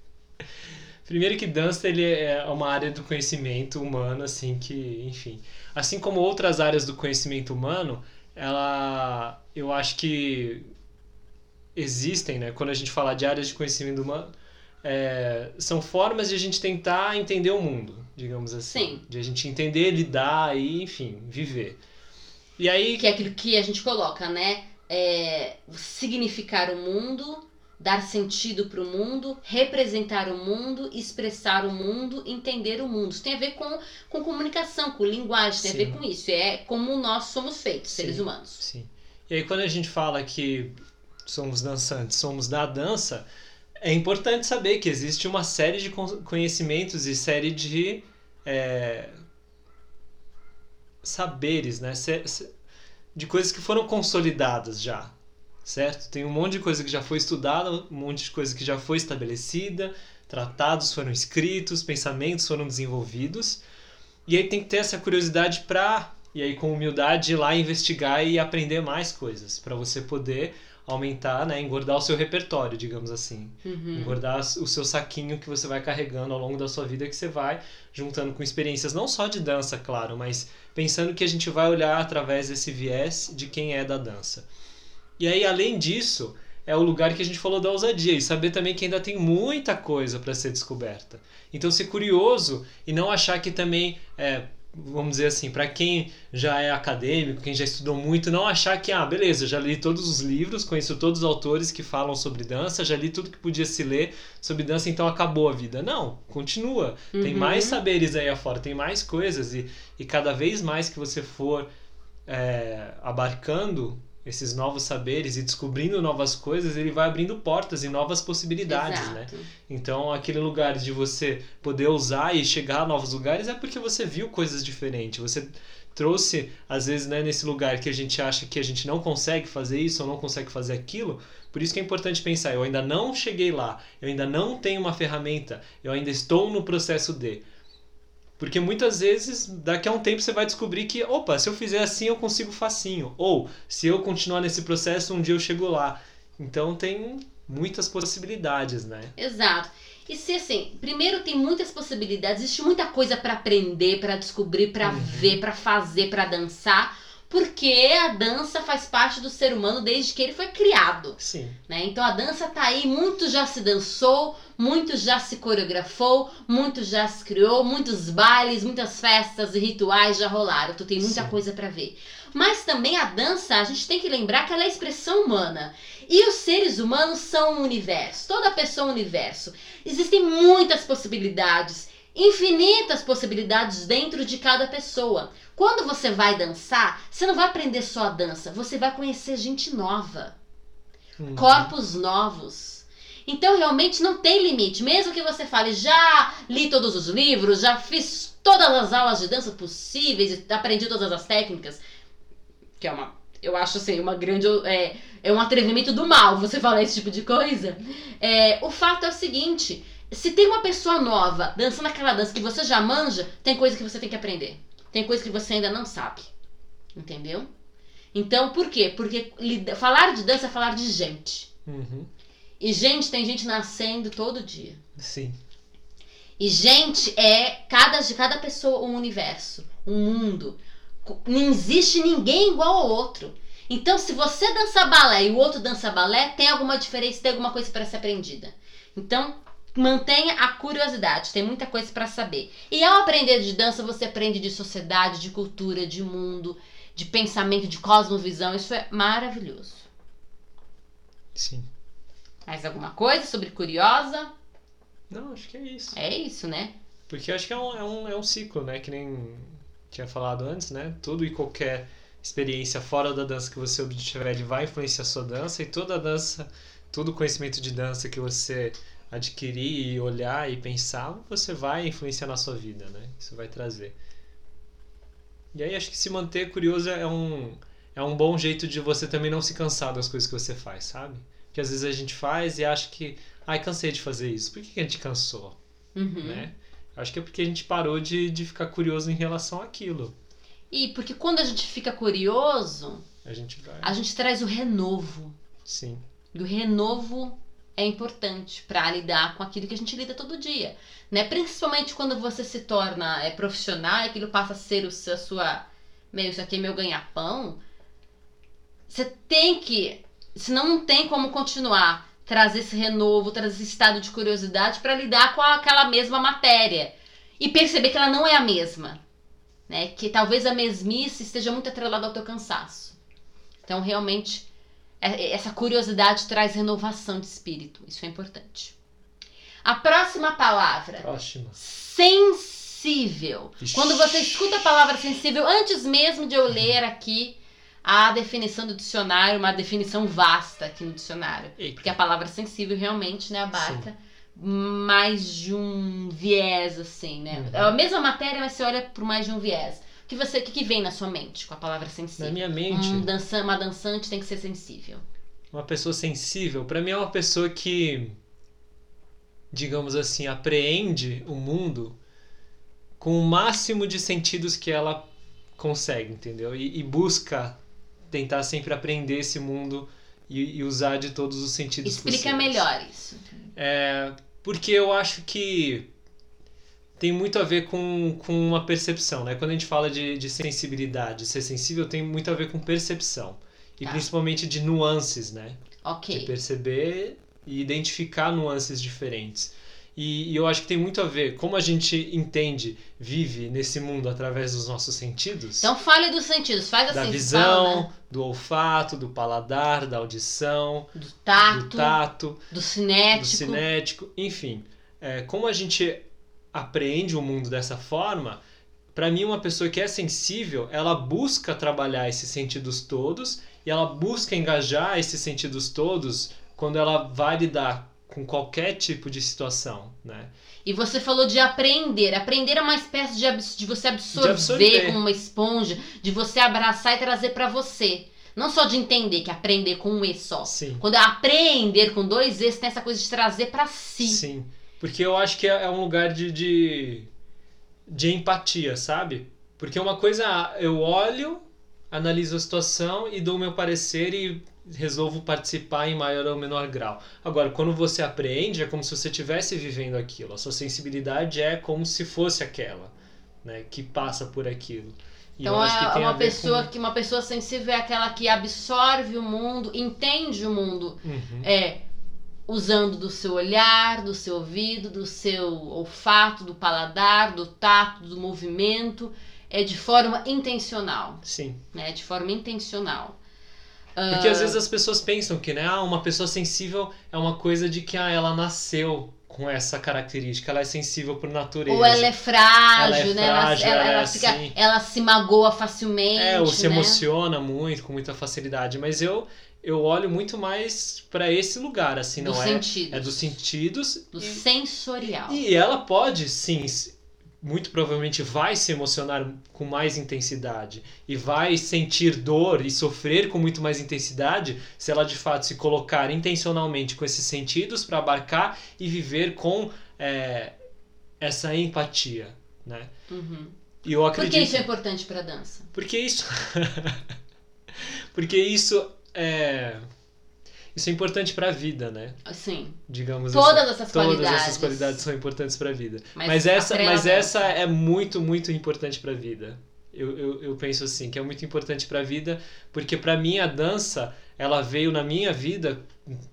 Primeiro que dança ele é uma área do conhecimento humano, assim que, enfim, assim como outras áreas do conhecimento humano, ela, eu acho que existem, né? Quando a gente fala de áreas de conhecimento humano, é, são formas de a gente tentar entender o mundo, digamos assim,
Sim.
de a gente entender, lidar e, enfim, viver. E aí,
Que é aquilo que a gente coloca, né? É, significar o mundo, dar sentido para o mundo, representar o mundo, expressar o mundo, entender o mundo. Isso tem a ver com, com comunicação, com linguagem, tem
Sim.
a ver com isso. É como nós somos feitos, seres
Sim.
humanos.
Sim. E aí quando a gente fala que somos dançantes, somos da dança, é importante saber que existe uma série de conhecimentos e série de é, saberes, né? De coisas que foram consolidadas já, certo? Tem um monte de coisa que já foi estudada, um monte de coisa que já foi estabelecida, tratados foram escritos, pensamentos foram desenvolvidos, e aí tem que ter essa curiosidade para e aí com humildade ir lá investigar e aprender mais coisas para você poder aumentar, né, engordar o seu repertório, digamos assim. Uhum. Engordar o seu saquinho que você vai carregando ao longo da sua vida, que você vai juntando com experiências não só de dança, claro, mas pensando que a gente vai olhar através desse viés de quem é da dança. E aí, além disso, é o lugar que a gente falou da ousadia e saber também que ainda tem muita coisa para ser descoberta. Então, ser curioso e não achar que também é, vamos dizer assim, para quem já é acadêmico, quem já estudou muito, não achar que, ah, beleza, já li todos os livros, conheço todos os autores que falam sobre dança, já li tudo que podia se ler sobre dança, então acabou a vida. Não, continua. Uhum. Tem mais saberes aí afora, tem mais coisas, e, e cada vez mais que você for é, abarcando esses novos saberes e descobrindo novas coisas, ele vai abrindo portas e novas possibilidades, né? Exato. né? Então, aquele lugar de você poder usar e chegar a novos lugares é porque você viu coisas diferentes. Você trouxe, às vezes, né, nesse lugar que a gente acha que a gente não consegue fazer isso ou não consegue fazer aquilo. Por isso que é importante pensar, eu ainda não cheguei lá, eu ainda não tenho uma ferramenta, eu ainda estou no processo de porque muitas vezes, daqui a um tempo, você vai descobrir que, opa, se eu fizer assim, eu consigo facinho. Ou, se eu continuar nesse processo, um dia eu chego lá. Então, tem muitas possibilidades, né?
Exato. E se assim, primeiro tem muitas possibilidades, existe muita coisa para aprender, para descobrir, para uhum. ver, para fazer, para dançar porque a dança faz parte do ser humano desde que ele foi criado.
Sim.
Né? Então a dança tá aí, muito já se dançou, muito já se coreografou, muito já se criou, muitos bailes, muitas festas e rituais já rolaram. Então tem muita Sim. coisa para ver. Mas também a dança, a gente tem que lembrar que ela é expressão humana. E os seres humanos são um universo. Toda pessoa é um universo. Existem muitas possibilidades infinitas possibilidades dentro de cada pessoa. Quando você vai dançar, você não vai aprender só a dança, você vai conhecer gente nova, uhum. corpos novos. Então realmente não tem limite. Mesmo que você fale, já li todos os livros, já fiz todas as aulas de dança possíveis, aprendi todas as técnicas, que é uma, eu acho assim, uma grande é, é um atrevimento do mal você falar esse tipo de coisa. É, o fato é o seguinte se tem uma pessoa nova dançando aquela dança que você já manja, tem coisa que você tem que aprender. Tem coisa que você ainda não sabe. Entendeu? Então, por quê? Porque falar de dança é falar de gente.
Uhum.
E gente, tem gente nascendo todo dia.
Sim.
E gente é cada de cada pessoa um universo, um mundo. Não existe ninguém igual ao outro. Então, se você dança balé e o outro dança balé, tem alguma diferença, tem alguma coisa para ser aprendida. Então, mantenha a curiosidade, tem muita coisa para saber. E ao aprender de dança, você aprende de sociedade, de cultura, de mundo, de pensamento, de cosmovisão. Isso é maravilhoso.
Sim.
Mais alguma coisa sobre curiosa?
Não, acho que é isso.
É isso, né?
Porque acho que é um, é um, é um ciclo, né? Que nem tinha falado antes, né? Tudo e qualquer experiência fora da dança que você obtiver vai influenciar a sua dança e toda a dança, todo conhecimento de dança que você adquirir e olhar e pensar, você vai influenciar na sua vida, né? Isso vai trazer. E aí acho que se manter curioso é um, é um bom jeito de você também não se cansar das coisas que você faz, sabe? Que às vezes a gente faz e acha que, ai, cansei de fazer isso. Por que a gente cansou?
Uhum.
Né? Acho que é porque a gente parou de, de ficar curioso em relação àquilo.
E porque quando a gente fica curioso,
a gente vai.
A gente traz o renovo.
Sim.
E o renovo é importante para lidar com aquilo que a gente lida todo dia, né? Principalmente quando você se torna é, profissional, aquilo passa a ser o, a sua, meio isso aqui é meu ganha-pão. Você tem que, senão não tem como continuar trazer esse renovo, trazer esse estado de curiosidade para lidar com aquela mesma matéria e perceber que ela não é a mesma, né? Que talvez a mesmice esteja muito atrelada ao teu cansaço. Então, realmente essa curiosidade traz renovação de espírito. Isso é importante. A próxima palavra.
Próxima.
Sensível. Ixi. Quando você escuta a palavra sensível, antes mesmo de eu ler aqui a definição do dicionário, uma definição vasta aqui no dicionário.
Eita.
Porque a palavra sensível realmente né, abarca mais de um viés, assim, né?
Uhum.
É a mesma matéria, mas você olha por mais de um viés. O que, você, que, que vem na sua mente com a palavra
Na
sensível?
minha mente,
Um dança, uma dançante tem que ser sensível.
uma pessoa sensível, pra mim é uma pessoa que, digamos assim, apreende o mundo com o máximo de sentidos que ela consegue, entendeu? E, e busca tentar sempre aprender esse mundo e, e usar de todos os sentidos
Explica
possíveis.
melhor isso.
É, porque eu acho que tem muito a ver com, com uma percepção, né? Quando a gente fala de, de sensibilidade, ser sensível tem muito a ver com percepção. E
Tá.
principalmente de nuances, né? De
Ok.
perceber e identificar nuances diferentes. E, e eu acho que tem muito a ver como a gente entende, vive nesse mundo através dos nossos sentidos.
Então fale dos sentidos, faz assim.
da visão,
né?
do olfato, do paladar, da audição,
Do tato,
do tato,
do cinético.
do cinético, enfim. É, como a gente aprende o mundo dessa forma, para mim uma pessoa que é sensível, ela busca trabalhar esses sentidos todos e ela busca engajar esses sentidos todos quando ela vai lidar com qualquer tipo de situação, né?
E você falou de aprender. Aprender é uma espécie de, abs- de você absorver,
absorver.
como uma esponja, de você abraçar e trazer pra você. Não só de entender, que aprender com um E só.
Sim.
Quando é aprender com dois E's, tem essa coisa de trazer pra si.
Sim. Porque eu acho que é é um lugar de, de, de empatia, sabe? Porque uma coisa, eu olho, analiso a situação e dou meu parecer e resolvo participar em maior ou menor grau. Agora, quando você apreende, é como se você estivesse vivendo aquilo. A sua sensibilidade é como se fosse aquela, né? Que passa por aquilo. E
Então
eu acho que
é uma pessoa
com...
que uma pessoa sensível é aquela que absorve o mundo, entende o mundo,
Uhum.
é usando do seu olhar, do seu ouvido, do seu olfato, do paladar, do tato, do movimento, é de forma intencional,
Sim.
né? De forma intencional.
Porque às vezes as pessoas pensam que, né, ah, uma pessoa sensível é uma coisa de que ah, ela nasceu com essa característica, ela é sensível por natureza.
Ou ela é frágil,
Ela é
né? Ela-
frágil,
ela,
ela é
fica,
assim.
ela se magoa facilmente,
É, ou se
né?
emociona muito, com muita facilidade. Mas eu, eu olho muito mais pra esse lugar, assim,
Dos
não é?
sentidos.
É dos sentidos.
Do
e,
sensorial.
e ela pode, sim, muito provavelmente vai se emocionar com mais intensidade e vai sentir dor e sofrer com muito mais intensidade se ela de fato se colocar intencionalmente com esses sentidos para abarcar e viver com é, essa empatia, né?
Uhum.
E eu
Por
acredito.
que isso é importante pra dança?
Porque isso. Porque isso é. Isso é importante para a vida, né?
Assim,
Digamos
todas
assim.
essas
Todas
qualidades.
essas qualidades são importantes para a vida.
Mas
Mas, essa, mas essa é muito, muito importante para a vida. Eu, eu, eu penso assim, que é muito importante para a vida, porque para mim a dança, ela veio na minha vida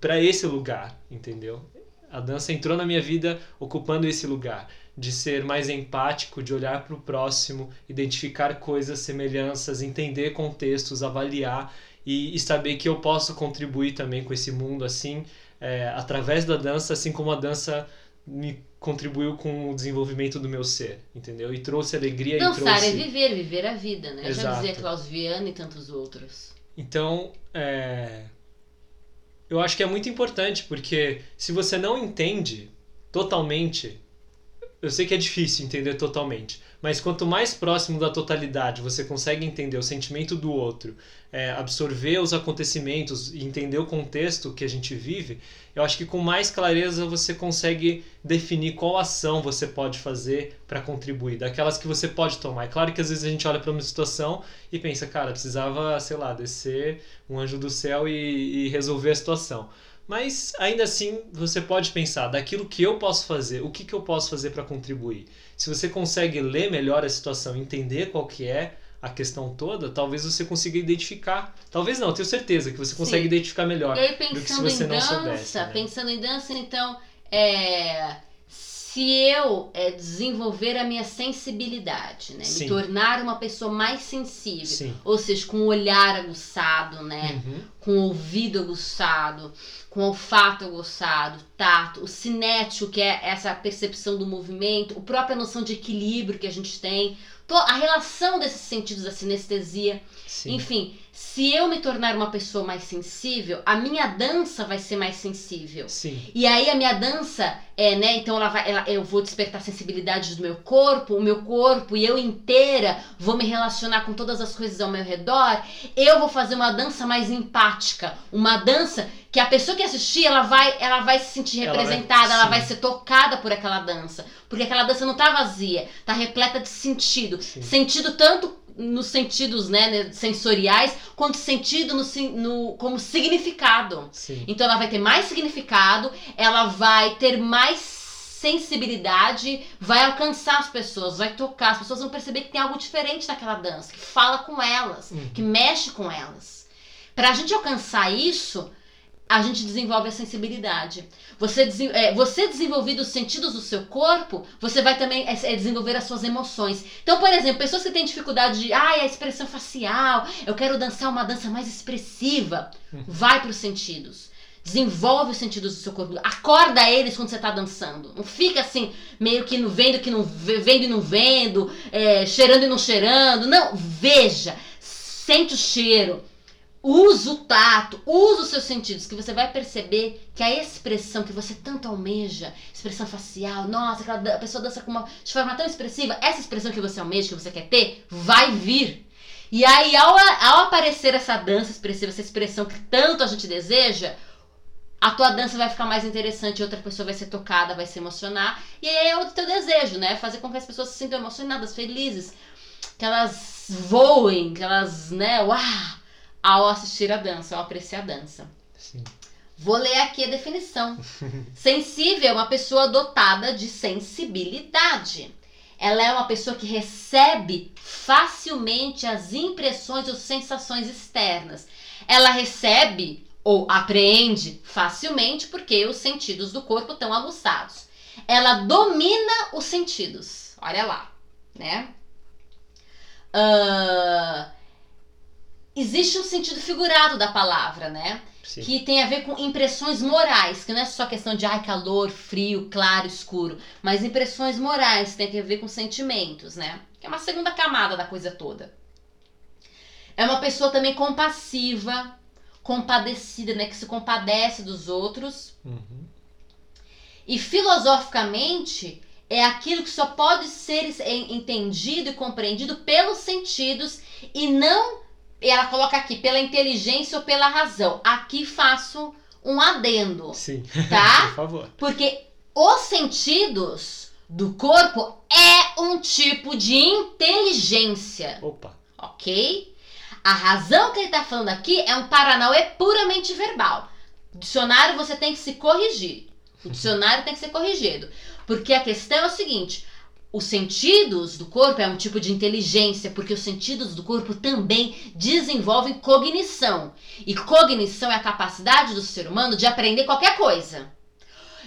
para esse lugar, entendeu? A dança entrou na minha vida ocupando esse lugar de ser mais empático, de olhar para o próximo, identificar coisas, semelhanças, entender contextos, avaliar e, e saber que eu posso contribuir também com esse mundo assim, é, através da dança, assim como a dança me contribuiu com o desenvolvimento do meu ser, entendeu? E trouxe alegria e
dançar
trouxe...
é viver, viver a vida, né? Já
Exato.
dizia Klaus Viana e tantos outros.
Então, é, eu acho que é muito importante, porque se você não entende totalmente, eu sei que é difícil entender totalmente, mas quanto mais próximo da totalidade você consegue entender o sentimento do outro, é, absorver os acontecimentos e entender o contexto que a gente vive, eu acho que com mais clareza você consegue definir qual ação você pode fazer para contribuir, daquelas que você pode tomar. É claro que às vezes a gente olha para uma situação e pensa, cara, precisava, sei lá, descer um anjo do céu e, e resolver a situação. Mas ainda assim, você pode pensar daquilo que eu posso fazer, o que, que eu posso fazer para contribuir. Se você consegue ler melhor a situação, entender qual que é a questão toda, talvez você consiga identificar. Talvez não, tenho certeza que você consegue
Sim.
identificar melhor
E aí,
do que se
pensando
você
em
não
dança,
soubesse. né?
pensando em dança, então, é, se eu é, desenvolver a minha sensibilidade, né?
Sim.
Me tornar uma pessoa mais sensível,
Sim.
ou seja, com o olhar aguçado, né?
Uhum.
com o ouvido aguçado, com o olfato aguçado, tato, o cinético, que é essa percepção do movimento, a própria noção de equilíbrio que a gente tem, a relação desses sentidos, a sinestesia,
Sim.
enfim, se eu me tornar uma pessoa mais sensível, a minha dança vai ser mais sensível.
Sim.
E aí a minha dança é, né? Então ela vai, ela, eu vou despertar a sensibilidade do meu corpo, o meu corpo e eu inteira vou me relacionar com todas as coisas ao meu redor. Eu vou fazer uma dança mais empática, uma dança que a pessoa que assistir, ela vai, ela vai se sentir
Ela vai-
representada, ela vai ser tocada por aquela dança, porque aquela dança não tá vazia, tá repleta de sentido.
Sim.
Sentido tanto nos sentidos né, né, sensoriais, quanto sentido no, no, como significado.
Sim.
Então ela vai ter mais significado, ela vai ter mais sensibilidade, vai alcançar as pessoas, vai tocar, as pessoas vão perceber que tem algo diferente naquela dança, que fala com elas,
Uhum.
que mexe com elas. Pra gente alcançar isso, a gente desenvolve a sensibilidade. Você, é, você desenvolvendo os sentidos do seu corpo, você vai também é, é, desenvolver as suas emoções. Então, por exemplo, pessoas que têm dificuldade de, ai, a expressão facial, eu quero dançar uma dança mais expressiva,
Uhum.
vai para os sentidos. Desenvolve os sentidos do seu corpo. Acorda eles quando você tá dançando. Não fica assim, meio que não vendo, que não ve- vendo e não vendo, é, cheirando e não cheirando. Não, veja, sente o cheiro, usa o tato, usa os seus sentidos, que você vai perceber que a expressão que você tanto almeja, expressão facial, nossa, aquela pessoa dança com uma, de forma tão expressiva, essa expressão que você almeja, que você quer ter, vai vir. E aí, ao, ao aparecer essa dança expressiva, essa expressão que tanto a gente deseja, a tua dança vai ficar mais interessante, outra pessoa vai ser tocada, vai se emocionar. E aí é o teu desejo, né? Fazer com que as pessoas se sintam emocionadas, felizes, que elas voem, que elas, né, uau, ao assistir a dança, ao apreciar a dança.
Sim.
Vou ler aqui a definição. Sensível é uma pessoa dotada de sensibilidade. Ela é uma pessoa que recebe facilmente as impressões ou sensações externas. Ela recebe ou apreende facilmente porque os sentidos do corpo estão aguçados. Ela domina os sentidos. Olha lá, né? Ah, existe um sentido figurado da palavra, né?
Sim.
que tem a ver com impressões morais, que não é só questão de ai, calor, frio, claro, escuro, mas impressões morais, que tem a ver com sentimentos, né? Que é uma segunda camada da coisa toda. É uma pessoa também compassiva, compadecida, né? Que se compadece dos outros.
Uhum.
E filosoficamente é aquilo que só pode ser en- entendido e compreendido pelos sentidos e não, e ela coloca aqui, pela inteligência ou pela razão. Aqui faço um adendo,
Sim.
tá?
Por favor.
Porque os sentidos do corpo é um tipo de inteligência,
Opa.
ok? A razão que ele tá falando aqui é um paranauê puramente verbal. Dicionário você tem que se corrigir. O dicionário tem que ser corrigido. Porque a questão é o seguinte: os sentidos do corpo é um tipo de inteligência, porque os sentidos do corpo também desenvolvem cognição. E cognição é a capacidade do ser humano de aprender qualquer coisa.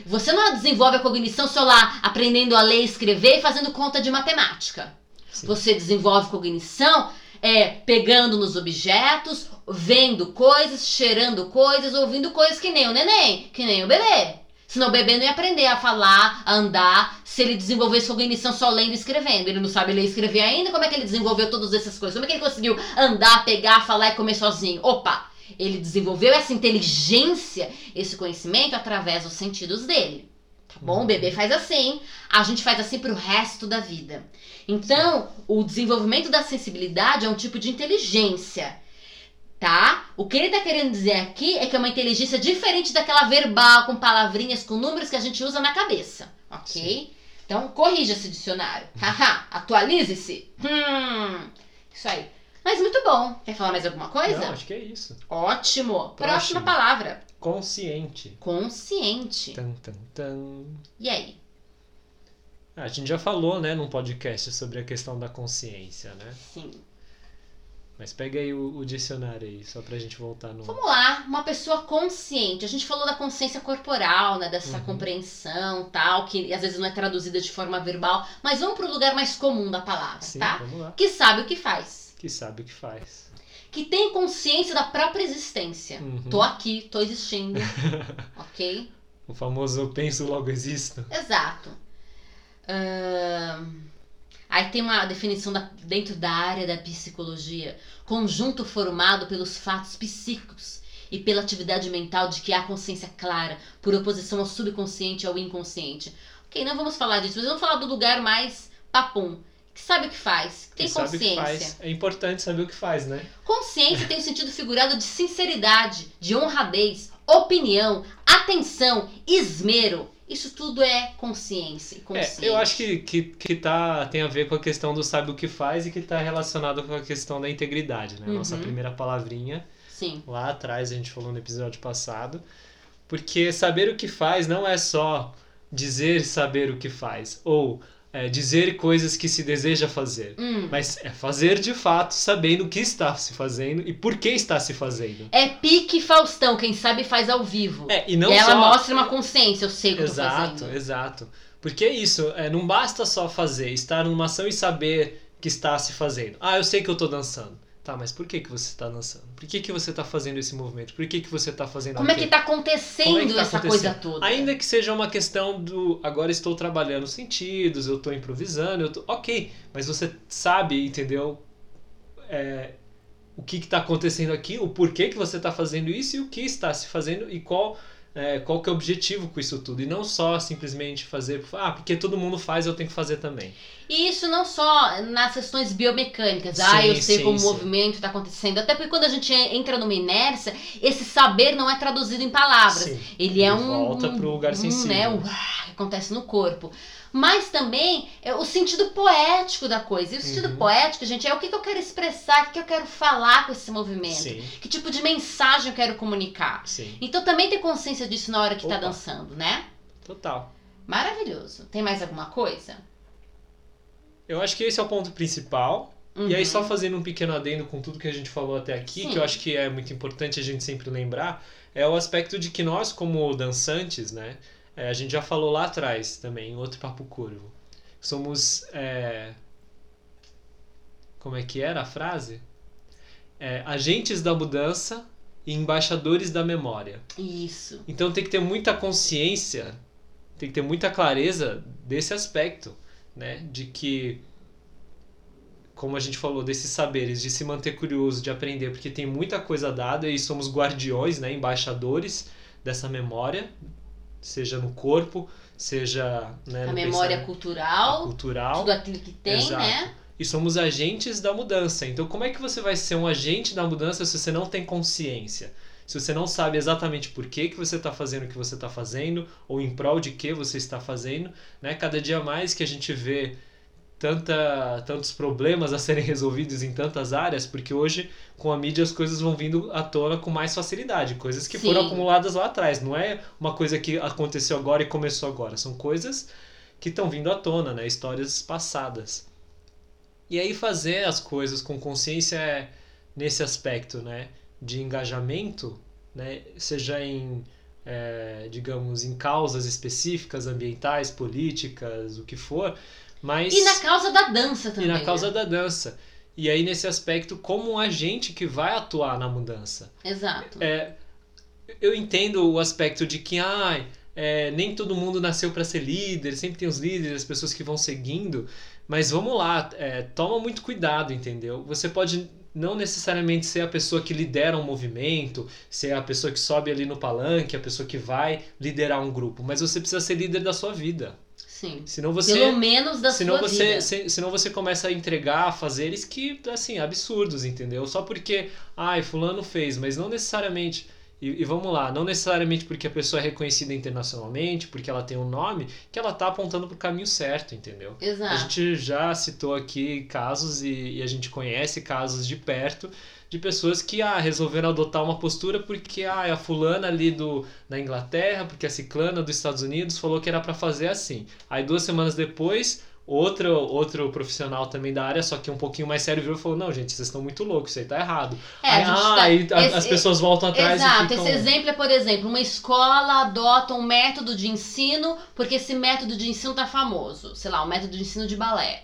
Você não desenvolve a cognição só lá aprendendo a ler, escrever e fazendo conta de matemática.
Sim.
Você desenvolve cognição é, pegando nos objetos, vendo coisas, cheirando coisas, ouvindo coisas que nem o neném, que nem o bebê. Senão o bebê não ia aprender a falar, a andar, se ele desenvolvesse cognição só lendo e escrevendo. Ele não sabe ler e escrever ainda, como é que ele desenvolveu todas essas coisas? Como é que ele conseguiu andar, pegar, falar e comer sozinho? Opa! Ele desenvolveu essa inteligência, esse conhecimento através dos sentidos dele. Tá bom? O bebê faz assim, a gente faz assim pro resto da vida. Então, o desenvolvimento da sensibilidade é um tipo de inteligência, tá? O que ele tá querendo dizer aqui é que é uma inteligência diferente daquela verbal, com palavrinhas, com números que a gente usa na cabeça, ok? Então, corrija esse dicionário. Haha, atualize-se. Hum, isso aí. Mas muito bom. Quer falar mais alguma coisa?
Não, acho que é isso.
Ótimo.
Próximo.
Próxima palavra.
Consciente.
Consciente.
Tan, tan, tan.
E aí?
Ah, A gente já falou, né, num podcast sobre a questão da consciência, né?
Sim.
Mas pega aí o, o dicionário aí, só pra gente voltar no.
Vamos lá, uma pessoa consciente. A gente falou da consciência corporal, né? Dessa
Uhum.
compreensão tal, que às vezes não é traduzida de forma verbal. Mas vamos pro lugar mais comum da palavra,
Sim,
tá?
vamos lá.
Que sabe o que faz.
Que sabe o que faz.
Que tem consciência da própria existência.
Uhum.
Tô aqui, tô existindo. ok?
O famoso penso logo existo.
Exato. Ahn, Aí tem uma definição da- dentro da área da psicologia: conjunto formado pelos fatos psíquicos e pela atividade mental de que há consciência clara, por oposição ao subconsciente e ao inconsciente. Ok, não vamos falar disso, mas vamos falar do lugar mais papum, que sabe o que faz, que tem
Quem sabe o que
consciência.
faz. É importante saber o que faz, né?
Consciência tem o sentido figurado de sinceridade, de honradez, opinião, atenção, esmero. Isso tudo é consciência.
É,
consciente.
eu acho que, que, que tá, tem a ver com a questão do sabe o que faz e que está relacionado com a questão da integridade, né? Nossa
Uhum.
primeira palavrinha,
Sim.
lá atrás, a gente falou no episódio passado. Porque saber o que faz não é só dizer saber o que faz, ou é, dizer coisas que se deseja fazer.
Hum.
Mas é fazer de fato, sabendo o que está se fazendo e por que está se fazendo.
É pique Faustão, quem sabe faz ao vivo.
É, e não
Ela
só...
mostra uma consciência, eu sei o que
Exato,
fazendo.
exato. Porque é isso, é, não basta só fazer, estar numa ação e saber que está se fazendo. Ah, eu sei que eu tô dançando. Tá, mas por que, que você está dançando? Por que, que você está fazendo esse movimento? Por que, que você está fazendo
Como é que
aquilo?
tá acontecendo
é que tá
essa
acontecendo?
coisa toda?
Ainda que seja uma questão do agora estou trabalhando sentidos, eu estou improvisando, eu tô. Ok, mas você sabe, entendeu? É, o que está acontecendo aqui, o porquê que você está fazendo isso e o que está se fazendo e qual, é, qual que é o objetivo com isso tudo. E não só simplesmente fazer, ah, porque todo mundo faz, eu tenho que fazer também.
E isso não só nas questões biomecânicas.
Sim,
ah, eu sei
sim,
como
sim.
o movimento está acontecendo. Até porque quando a gente entra numa inércia, esse saber não é traduzido em palavras.
Sim.
Ele é
Ele
um.
volta pro lugar
um,
sensível.
Né, um, ah, acontece no corpo. Mas também é o sentido poético da coisa. E o sentido
Uhum.
poético, gente, é o que, que eu quero expressar, o que, que eu quero falar com esse movimento.
Sim,
Que tipo de mensagem eu quero comunicar.
sim.
Então também ter consciência disso na hora que tá
Opa.
dançando, né?
Total.
Maravilhoso. Tem mais alguma coisa?
Eu acho que esse é o ponto principal.
Uhum.
E aí, só fazendo um pequeno adendo com tudo que a gente falou até aqui,
Sim.
que eu acho que é muito importante a gente sempre lembrar, é o aspecto de que nós, como dançantes, né, é, a gente já falou lá atrás também, em outro Papo Curvo, somos. é, como é que era a frase? É, agentes da mudança e embaixadores da memória.
Isso.
Então tem que ter muita consciência, tem que ter muita clareza desse aspecto, né? De que, como a gente falou, desses saberes, de se manter curioso, de aprender, porque tem muita coisa dada e somos guardiões, né? Embaixadores dessa memória, seja no corpo, seja né,
A
no
memória cultural,
cultural.
tudo aquilo que tem,
Exato.
né?
E somos agentes da mudança. Então, como é que você vai ser um agente da mudança se você não tem consciência? Se você não sabe exatamente por que, que você está fazendo o que você está fazendo, ou em prol de que você está fazendo, né? Cada dia mais que a gente vê tanta, tantos problemas a serem resolvidos em tantas áreas, porque hoje com a mídia as coisas vão vindo à tona com mais facilidade, coisas que
Sim.
foram acumuladas lá atrás. Não é uma coisa que aconteceu agora e começou agora, são coisas que estão vindo à tona, né? Histórias passadas. E aí fazer as coisas com consciência é nesse aspecto, né? De engajamento, né? Seja em, é, digamos, em causas específicas, ambientais, políticas, o que for, mas
E na causa da dança
e
também.
na causa
né?
da dança. E aí nesse aspecto como um agente que vai atuar na mudança.
Exato.
É, eu entendo o aspecto de que ai, é, nem todo mundo nasceu para ser líder, sempre tem os líderes, as pessoas que vão seguindo, mas vamos lá, é, toma muito cuidado, entendeu? Você pode não necessariamente ser a pessoa que lidera um movimento, ser a pessoa que sobe ali no palanque, a pessoa que vai liderar um grupo, mas você precisa ser líder da sua vida.
Sim.
Senão você
Pelo menos da
senão
sua
você,
vida.
se- senão você começa a entregar fazeres que, assim, absurdos, entendeu? Só porque, ai, fulano fez, mas não necessariamente. E, e vamos lá, não necessariamente porque a pessoa é reconhecida internacionalmente, porque ela tem um nome, que ela tá apontando pro caminho certo, entendeu? A
Exato.
gente já citou aqui casos e, e a gente conhece casos de perto de pessoas que ah, resolveram adotar uma postura porque ah, a fulana ali do, da Inglaterra, porque a ciclana dos Estados Unidos falou que era para fazer assim. Aí duas semanas depois, outro, outro profissional também da área, só que um pouquinho mais sério, virou e falou: Não, gente, vocês estão muito loucos, isso aí tá errado.
É,
aí, ah,
tá-
aí
esse-
as pessoas voltam atrás
Exato,
ficam.
esse exemplo é, por exemplo, uma escola adota um método de ensino porque esse método de ensino tá famoso, sei lá, o método de ensino de balé.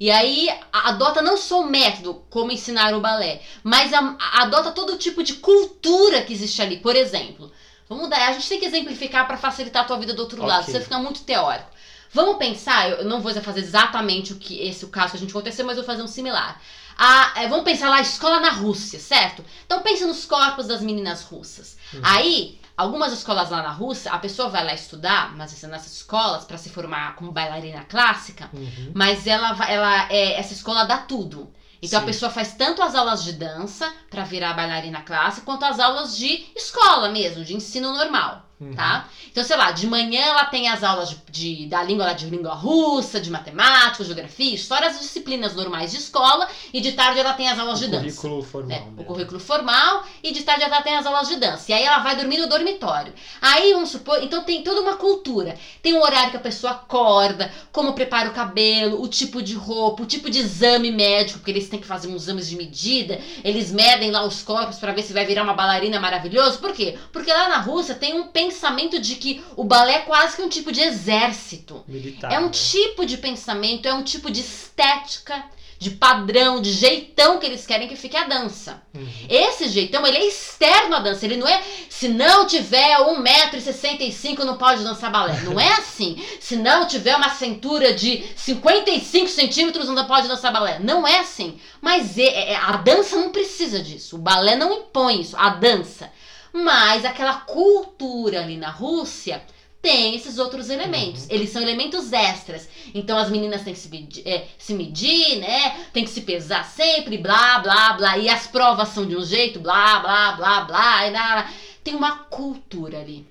E aí adota não só o método, como ensinar o balé, mas a- a- adota todo tipo de cultura que existe ali. Por exemplo, vamos dar, a gente tem que exemplificar para facilitar a tua vida do outro lado,
Ok.
você fica muito teórico. Vamos pensar, eu não vou fazer exatamente o que esse o caso que a gente aconteceu, mas vou fazer um similar. A, é, vamos pensar lá, escola na Rússia, certo? Então pense nos corpos das meninas russas. Uhum. Aí, algumas escolas lá na Rússia, a pessoa vai lá estudar, mas nessas escolas, para se formar como bailarina clássica, uhum. mas ela, ela é, essa escola dá tudo. Então Sim. a pessoa faz tanto as aulas de dança para virar bailarina clássica, quanto as aulas de escola mesmo, de ensino normal uhum. tá? Então, sei lá, de manhã ela tem as aulas de, de, da língua de língua russa, de matemática, geografia, história, as disciplinas normais de escola, e de tarde ela tem as aulas o de dança.
Currículo formal.
Né? O currículo formal, e de tarde ela tem as aulas de dança. E aí ela vai dormir no dormitório. Aí, vamos supor, então tem toda uma cultura. Tem o horário que a pessoa acorda, como prepara o cabelo, o tipo de roupa, o tipo de exame médico, porque eles têm que fazer uns exames de medida, eles medem lá os corpos para ver se vai virar uma bailarina maravilhosa. Por quê? Porque lá na Rússia tem um pensamento pensamento de que o balé é quase que um tipo de exército.
Militar,
é um
né?
tipo de pensamento, é um tipo de estética, de padrão, de jeitão que eles querem que fique a dança. Uhum. Esse jeitão, ele é externo à dança. Ele não é, se não tiver 1,65m não pode dançar balé. Não é assim. Se não tiver uma cintura de 55 centímetros não pode dançar balé. Não é assim. Mas é, é, a dança não precisa disso. O balé não impõe isso. A dança. Mas aquela cultura ali na Rússia tem esses outros elementos. Uhum. Eles são elementos extras. Então as meninas têm que se medir, é, se medir, né? Tem que se pesar sempre, blá, blá, blá. E as provas são de um jeito, blá, blá, blá, blá. E blá. Tem uma cultura ali.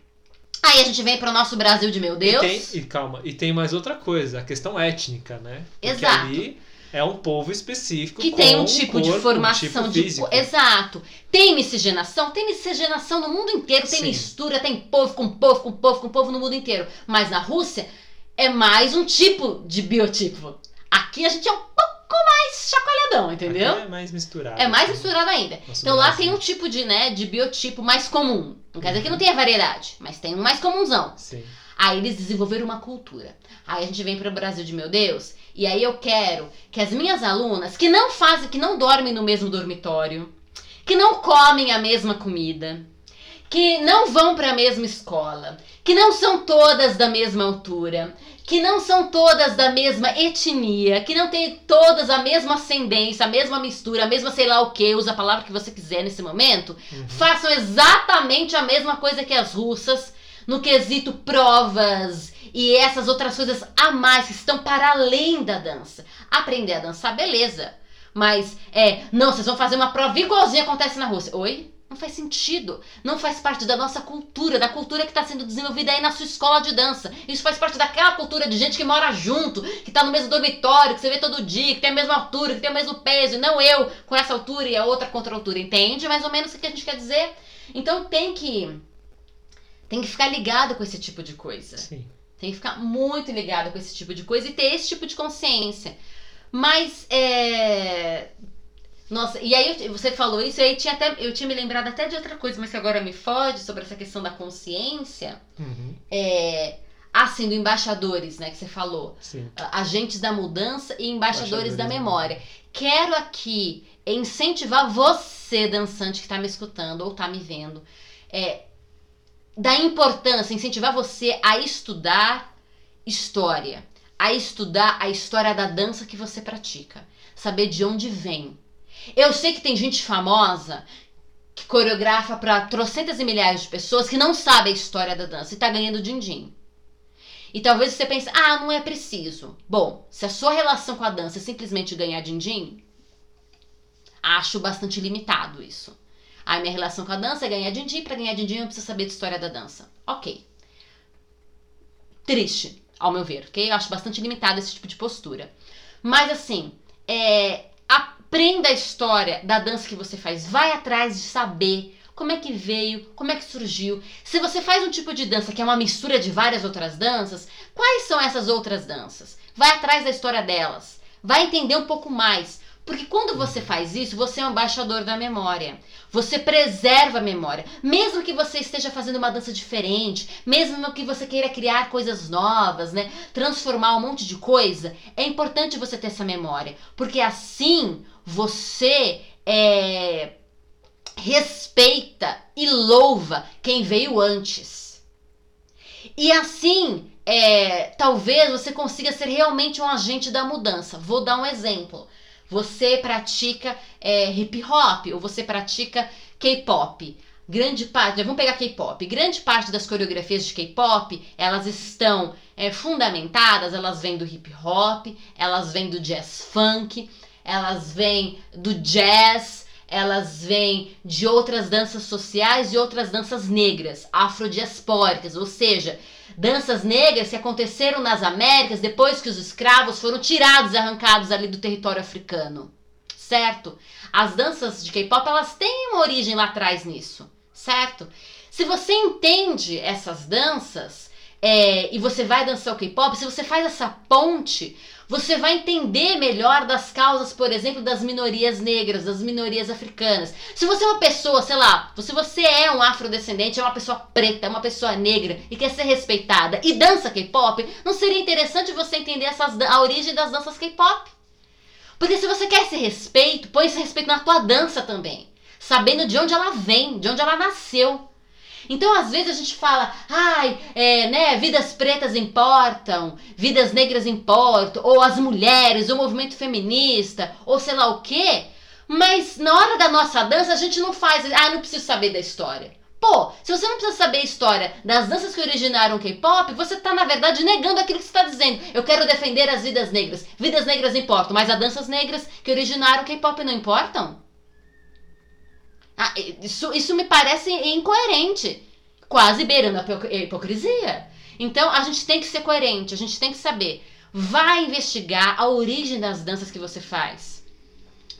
Aí a gente vem para o nosso Brasil de meu Deus.
E, tem, e calma, e tem mais outra coisa, a questão étnica, né?
Porque Exato.
ali é um povo específico
que tem um tipo corpo, de formação um tipo de exato. Tem miscigenação tem miscigenação no mundo inteiro tem Sim. mistura tem povo com povo com povo com povo no mundo inteiro. Mas na Rússia é mais um tipo de biotipo. Aqui a gente é um pouco mais chacoalhadão entendeu?
Aqui é mais misturado
é mais misturado ainda. Nosso então lá tem um tipo de né de biotipo mais comum. Não quer dizer que não tenha variedade mas tem um mais comunzão.
Sim.
Aí eles desenvolveram uma cultura. Aí a gente vem para o Brasil de meu Deus, e aí eu quero que as minhas alunas que não fazem, que não dormem no mesmo dormitório, que não comem a mesma comida, que não vão para a mesma escola, que não são todas da mesma altura, que não são todas da mesma etnia, que não têm todas a mesma ascendência, a mesma mistura, a mesma sei lá o que, usa a palavra que você quiser nesse momento, uhum. façam exatamente a mesma coisa que as russas no quesito provas e essas outras coisas a mais que estão para além da dança. Aprender a dançar, beleza. Mas é, não, vocês vão fazer uma prova igualzinha acontece na Rússia. Oi? Não faz sentido. Não faz parte da nossa cultura, da cultura que está sendo desenvolvida aí na sua escola de dança. Isso faz parte daquela cultura de gente que mora junto, que está no mesmo dormitório, que você vê todo dia, que tem a mesma altura, que tem o mesmo peso. E não eu com essa altura e a outra contra a altura. Entende mais ou menos o que a gente quer dizer? Então tem que tem que ficar ligado com esse tipo de coisa.
Sim.
Tem que ficar muito ligado com esse tipo de coisa e ter esse tipo de consciência. Mas é. Nossa, e aí você falou isso, e aí tinha até, eu tinha me lembrado até de outra coisa, mas que agora me foge sobre essa questão da consciência.
Uhum.
É, assim, do embaixadores, né, que você falou.
Sim.
Agentes da mudança e embaixadores, embaixadores da memória. Quero aqui incentivar você, dançante, que está me escutando ou está me vendo, é, da importância, incentivar você a estudar história, a estudar a história da dança que você pratica, saber de onde vem. Eu sei que tem gente famosa que coreografa para trocentas e milhares de pessoas que não sabe a história da dança e tá ganhando din-din. E talvez você pense, ah, não é preciso. Bom, se a sua relação com a dança é simplesmente ganhar din-din, acho bastante limitado isso. A minha relação com a dança é ganhar din-din. Para ganhar din-din, eu preciso saber de história da dança. Ok. Triste, ao meu ver, ok? Eu acho bastante limitado esse tipo de postura. Mas assim, é, aprenda a história da dança que você faz. Vai atrás de saber como é que veio, como é que surgiu. Se você faz um tipo de dança que é uma mistura de várias outras danças, quais são essas outras danças? Vai atrás da história delas. Vai entender um pouco mais. Porque quando você faz isso, você é um embaixador da memória. Você preserva a memória. Mesmo que você esteja fazendo uma dança diferente, mesmo que você queira criar coisas novas, né? Transformar um monte de coisa, é importante você ter essa memória. Porque assim você é, respeita e louva quem veio antes. E assim é, talvez você consiga ser realmente um agente da mudança. Vou dar um exemplo. Você pratica é, hip hop ou você pratica K-pop. Grande parte, vamos pegar K-pop. Grande parte das coreografias de K-pop elas estão é, fundamentadas, elas vêm do hip hop, elas vêm do jazz funk, elas vêm do jazz, elas vêm de outras danças sociais e outras danças negras, afrodiaspóricas, ou seja, danças negras que aconteceram nas Américas depois que os escravos foram tirados e arrancados ali do território africano. Certo? As danças de K-pop, elas têm uma origem lá atrás nisso, certo? Se você entende essas danças é, e você vai dançar o K-pop, se você faz essa ponte, você vai entender melhor das causas, por exemplo, das minorias negras, das minorias africanas. Se você é uma pessoa, sei lá, se você é um afrodescendente, é uma pessoa preta, é uma pessoa negra e quer ser respeitada e dança K-pop, não seria interessante você entender essas, a origem das danças K-pop? Porque se você quer esse respeito, põe esse respeito na tua dança também. Sabendo de onde ela vem, de onde ela nasceu. Então, às vezes a gente fala, ai, é, né, vidas pretas importam, vidas negras importam, ou as mulheres, o movimento feminista, ou sei lá o quê. Mas na hora da nossa dança a gente não faz, ah, não preciso saber da história. Pô, se você não precisa saber a história das danças que originaram o K-pop, você tá, na verdade, negando aquilo que você está dizendo. Eu quero defender as vidas negras. Vidas negras importam, mas as danças negras que originaram o K-pop não importam? Ah, isso, isso me parece incoerente, quase beirando a hipocrisia. Então a gente tem que ser coerente, a gente tem que saber. Vai investigar a origem das danças que você faz.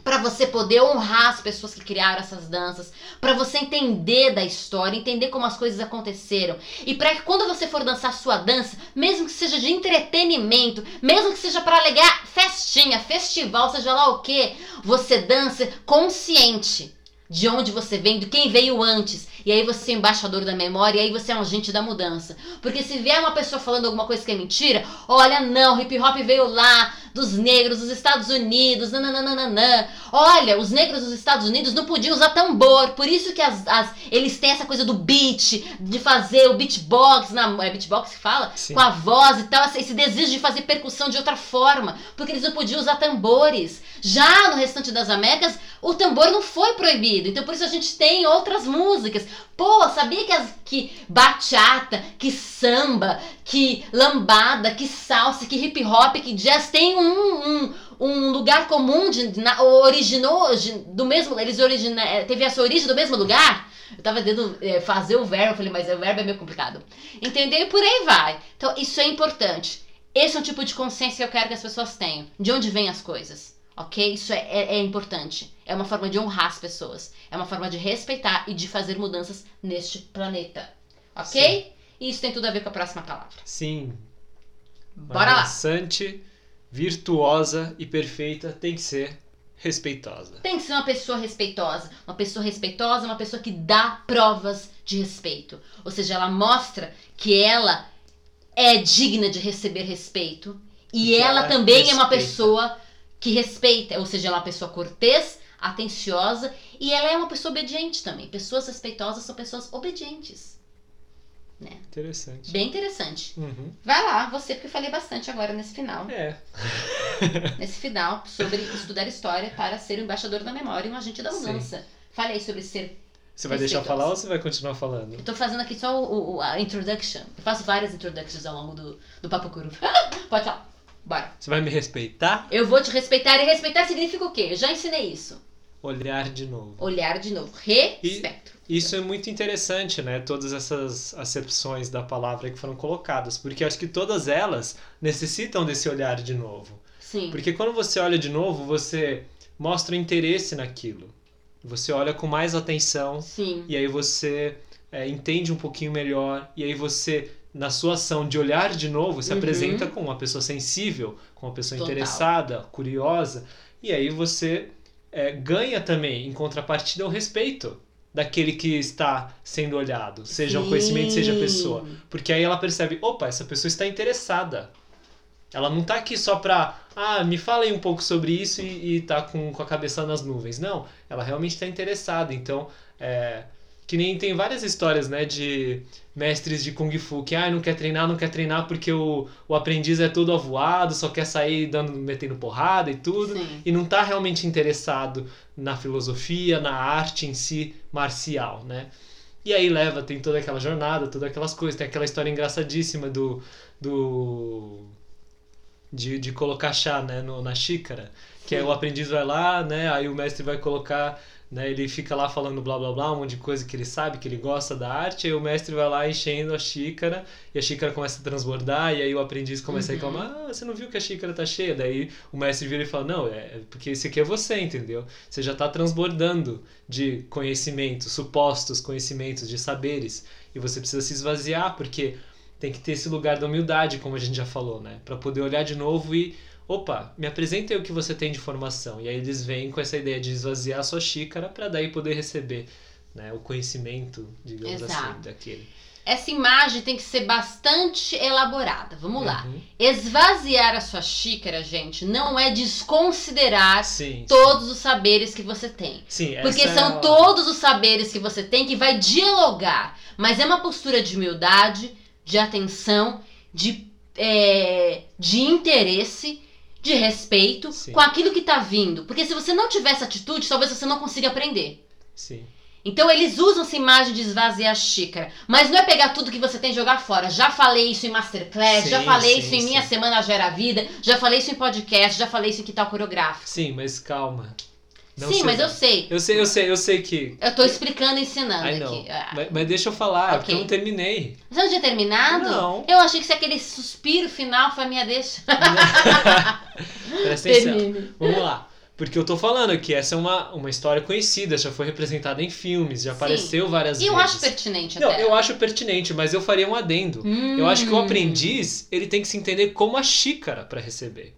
Para você poder honrar as pessoas que criaram essas danças, para você entender da história, entender como as coisas aconteceram. E para que quando você for dançar sua dança, mesmo que seja de entretenimento, mesmo que seja para alegar festinha, festival, seja lá o que, você dance consciente de onde você vem, de quem veio antes. E aí você é embaixador da memória, e aí você é um agente da mudança. Porque se vier uma pessoa falando alguma coisa que é mentira, olha, não, hip hop veio lá dos negros dos Estados Unidos, nananana. Olha, os negros dos Estados Unidos não podiam usar tambor, por isso que as, as, eles têm essa coisa do beat, de fazer o beatbox, na, é beatbox que fala? Sim. Com a voz e tal, esse desejo de fazer percussão de outra forma, porque eles não podiam usar tambores. Já no restante das Américas, o tambor não foi proibido, então por isso a gente tem outras músicas. Pô, sabia que, as, que bachata, que samba, que lambada, que salsa, que hip hop, que jazz tem um, um, um lugar comum de na, originou de, do mesmo, eles origina, é, teve essa origem do mesmo lugar. Eu tava tentando é, fazer o verbo, eu falei, mas o verbo é meio complicado. Entendeu? E por aí vai. Então, isso é importante. Esse é o tipo de consciência que eu quero que as pessoas tenham. De onde vêm as coisas. Ok? Isso é, é, é importante. É uma forma de honrar as pessoas. É uma forma de respeitar e de fazer mudanças neste planeta. Ok? Sim. E isso tem tudo a ver com a próxima palavra.
Sim.
Bora lá.
Virtuosa e perfeita tem que ser respeitosa.
Tem que ser uma pessoa respeitosa. Uma pessoa respeitosa é uma pessoa que dá provas de respeito. Ou seja, ela mostra que ela é digna de receber respeito. E, ela, ela, também respeita. é uma pessoa que respeita. Ou seja, ela é uma pessoa cortês, atenciosa e ela é uma pessoa obediente também. Pessoas respeitosas são pessoas obedientes. Né?
Interessante.
Bem interessante.
Uhum.
Vai lá, você, porque eu falei bastante agora nesse final.
É.
nesse final, sobre estudar história para ser o embaixador da memória e um agente da mudança. Sim. Falei sobre ser.
Você vai deixar eu falar ou você vai continuar falando?
Eu tô fazendo aqui só o, o, a introduction. Eu faço várias introductions ao longo do, do Papo Curvo. Pode falar. Bora.
Você vai me respeitar?
Eu vou te respeitar. E respeitar significa o quê? Eu já ensinei isso.
Olhar de novo.
Olhar de novo. Respeito.
E isso é muito interessante, né? Todas essas acepções da palavra que foram colocadas, porque acho que todas elas necessitam desse olhar de novo.
Sim.
Porque quando você olha de novo, você mostra interesse naquilo. Você olha com mais atenção.
Sim.
E aí você é, entende um pouquinho melhor. E aí você, na sua ação de olhar de novo, se uhum. apresenta como uma pessoa sensível, como uma pessoa Total. interessada, curiosa. E aí você é, ganha também, em contrapartida, o respeito daquele que está sendo olhado, seja Sim. o conhecimento, seja a pessoa. Porque aí ela percebe, opa, essa pessoa está interessada. Ela não está aqui só para, ah, me fala aí um pouco sobre isso e, está com, com a cabeça nas nuvens. Não, ela realmente está interessada. Então, é, Que nem tem várias histórias, né, de mestres de Kung Fu que ah, não quer treinar, não quer treinar porque o, o aprendiz é todo avoado, só quer sair dando, metendo porrada e tudo,
Sim.
e não tá realmente interessado na filosofia, na arte em si marcial, né? E aí leva, tem toda aquela jornada, todas aquelas coisas, tem aquela história engraçadíssima do. do de, de colocar chá né, no, na xícara. Que é o aprendiz vai lá, né? Aí o mestre vai colocar, né? Ele fica lá falando blá blá blá, um monte de coisa que ele sabe, que ele gosta da arte, aí o mestre vai lá enchendo a xícara, e a xícara começa a transbordar, e aí o aprendiz começa
Uhum.
a reclamar, ah, você não viu que a xícara tá cheia? Daí o mestre vira e fala, não, é porque esse aqui é você, entendeu? Você já tá transbordando de conhecimentos, supostos conhecimentos, de saberes, e você precisa se esvaziar, porque tem que ter esse lugar da humildade, como a gente já falou, né? Para poder olhar de novo e opa, me apresenta aí o que você tem de informação. E aí eles vêm com essa ideia de esvaziar a sua xícara para daí poder receber né, o conhecimento, digamos assim,
Exato.
daquele.
Essa imagem tem que ser bastante elaborada. Vamos lá.
Uhum.
Esvaziar a sua xícara, gente, não é desconsiderar
Sim.
todos os saberes que você tem.
Sim,
Porque
essa
são
é
todos os saberes que você tem que vai dialogar. Mas é uma postura de humildade, de atenção, de, é, de interesse, de respeito
Sim.
com aquilo que tá vindo. Porque se você não tiver essa atitude, talvez você não consiga aprender.
Sim.
Então eles usam essa imagem de esvaziar a xícara. Mas não é pegar tudo que você tem e jogar fora. Já falei isso em Masterclass, já
Sim,
falei
sim,
isso em
sim.
Minha Semana Gera Vida, já falei isso em podcast, já falei isso em Que Tal Coreográfico.
Sim, mas calma. Não
Sim,
se
mas eu sei.
Eu sei, eu sei, eu sei que.
Eu tô explicando e ensinando
Ai, não.
aqui. Ah,
Mas, mas deixa eu falar, é porque eu não terminei.
Você não tinha terminado?
Não.
Eu achei que se aquele suspiro final foi a minha deixa.
Presta atenção.
Termine.
Vamos lá. Porque eu tô falando que essa é uma, uma história conhecida, já foi representada em filmes, já
Sim.
apareceu várias
E eu
vezes.
acho pertinente
Não,
até.
eu acho pertinente, mas eu faria um adendo. Eu acho que o
Hum.
aprendiz, ele tem que se entender como a xícara para receber.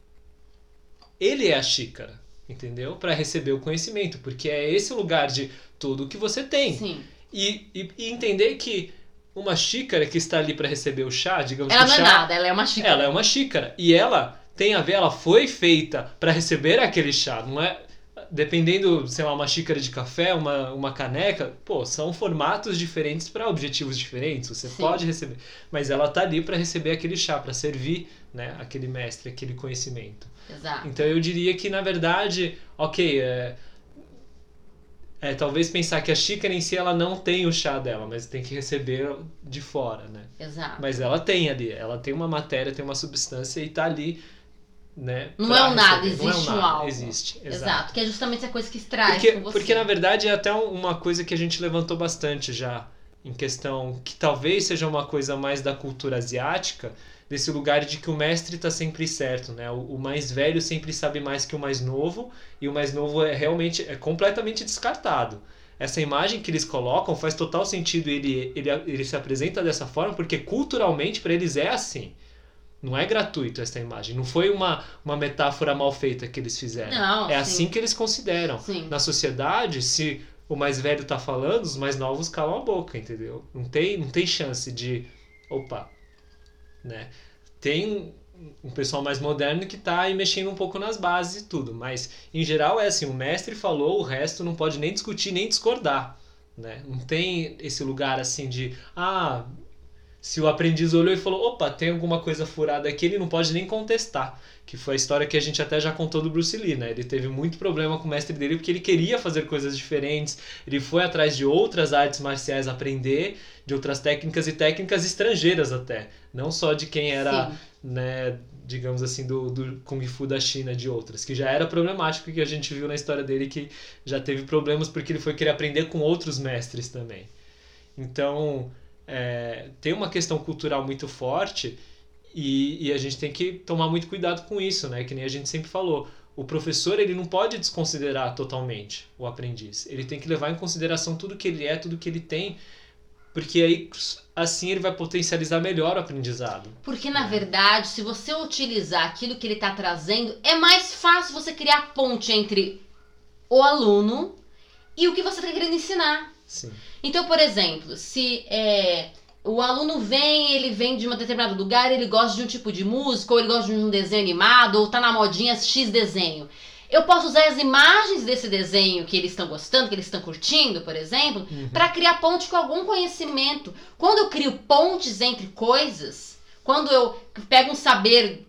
Ele é a xícara, entendeu? Para receber o conhecimento, porque é esse lugar de tudo que você tem.
Sim.
E, e, e entender que uma xícara que está ali para receber o chá, digamos
Ela
que
não
o
é
chá,
nada, ela é uma xícara.
ela é uma xícara e ela tem a ver, ela foi feita para receber aquele chá, não é? Dependendo, sei lá, uma xícara de café, uma, uma caneca, pô, são formatos diferentes para objetivos diferentes. Você
Sim.
pode receber, mas ela tá ali para receber aquele chá, para servir, né, aquele mestre, aquele conhecimento.
Exato.
Então eu diria que na verdade, ok, é, é talvez pensar que a xícara em si ela não tem o chá dela, mas tem que receber de fora, né?
Exato.
Mas ela tem ali, ela tem uma matéria, tem uma substância e tá ali, né?
Não é um nada,
receber. Não
existe
é
um
nada,
algo.
Existe, exato.
Exato. Que é justamente a coisa que traz
Porque,
com você.
porque na verdade é até um- uma coisa que a gente levantou bastante já em questão que talvez seja uma coisa mais da cultura asiática, desse lugar de que o mestre está sempre certo, né? O, o mais velho sempre sabe mais que o mais novo e o mais novo é realmente é completamente descartado. Essa imagem que eles colocam faz total sentido ele, ele, ele se apresenta dessa forma porque culturalmente para eles é assim. Não é gratuito essa imagem. Não foi uma, uma metáfora mal feita que eles fizeram.
Não,
é
sim.
assim que eles consideram.
Sim.
Na sociedade, se o mais velho tá falando, os mais novos calam a boca, entendeu? Não tem, não tem chance de. Opa! Né? Tem um pessoal mais moderno que tá aí mexendo um pouco nas bases e tudo, mas em geral é assim: o mestre falou, o resto não pode nem discutir nem discordar. Né? Não tem esse lugar assim de. Ah, se o aprendiz olhou e falou: opa, tem alguma coisa furada aqui, ele não pode nem contestar. Que foi a história que a gente até já contou do Bruce Lee, né? Ele teve muito problema com o mestre dele porque ele queria fazer coisas diferentes, ele foi atrás de outras artes marciais aprender, de outras técnicas e técnicas estrangeiras até. Não só de quem era,
Sim.
né, digamos assim, do, do Kung Fu da China, de outras, que já era problemático que a gente viu na história dele que já teve problemas porque ele foi querer aprender com outros mestres também. Então, é, tem uma questão cultural muito forte e, e a gente tem que tomar muito cuidado com isso, né? Que nem a gente sempre falou. O professor ele não pode desconsiderar totalmente o aprendiz. Ele tem que levar em consideração tudo que ele é, tudo que ele tem, porque aí assim ele vai potencializar melhor o aprendizado.
Porque,
É.
na verdade, se você utilizar aquilo que ele está trazendo, é mais fácil você criar ponte entre o aluno e o que você está querendo ensinar.
Sim.
Então, por exemplo, se é, o aluno vem, ele vem de um determinado lugar, ele gosta de um tipo de música, ou ele gosta de um desenho animado, ou tá na modinha X desenho. Eu posso usar as imagens desse desenho que eles estão gostando, que eles estão curtindo, por exemplo,
Uhum.
para criar ponte com algum conhecimento. Quando eu crio pontes entre coisas, quando eu pego um saber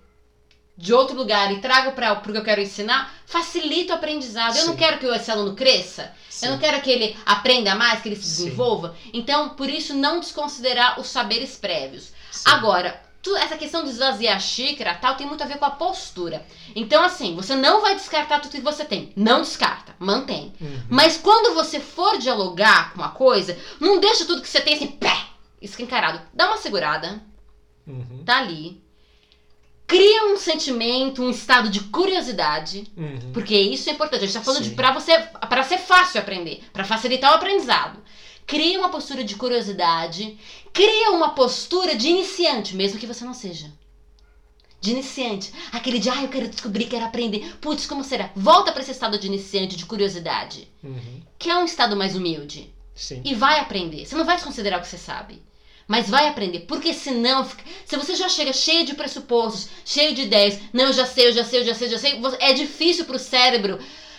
de outro lugar e trago para o que eu quero ensinar, facilita o aprendizado. Eu não
Sim.
quero que esse aluno cresça,
Sim.
eu não quero que ele aprenda mais, que ele se
Sim.
desenvolva. Então, por isso, não desconsiderar os saberes prévios.
Sim.
Agora, tu- essa questão de esvaziar a xícara tal tem muito a ver com a postura. Então, assim, você não vai descartar tudo que você tem. Não descarta, mantém.
Uhum.
Mas quando você for dialogar com uma coisa, não deixa tudo que você tem assim, pé, escancarado. Dá uma segurada,
Uhum.
tá ali. Cria um sentimento, um estado de curiosidade,
Uhum.
porque isso é importante. A gente tá falando de
Sim.
para você, para ser fácil aprender, para facilitar o aprendizado. Cria uma postura de curiosidade, cria uma postura de iniciante, mesmo que você não seja. De iniciante. Aquele de, ah, eu quero descobrir, quero aprender. Putz, como será? Volta para esse estado de iniciante, de curiosidade,
Uhum.
que é um estado mais humilde.
Sim.
E vai aprender. Você não vai desconsiderar o que você sabe. Mas vai aprender. Porque senão, se você já chega cheio de pressupostos, cheio de ideias, não, eu já sei, eu já sei, eu já sei, eu já sei, é difícil pro cérebro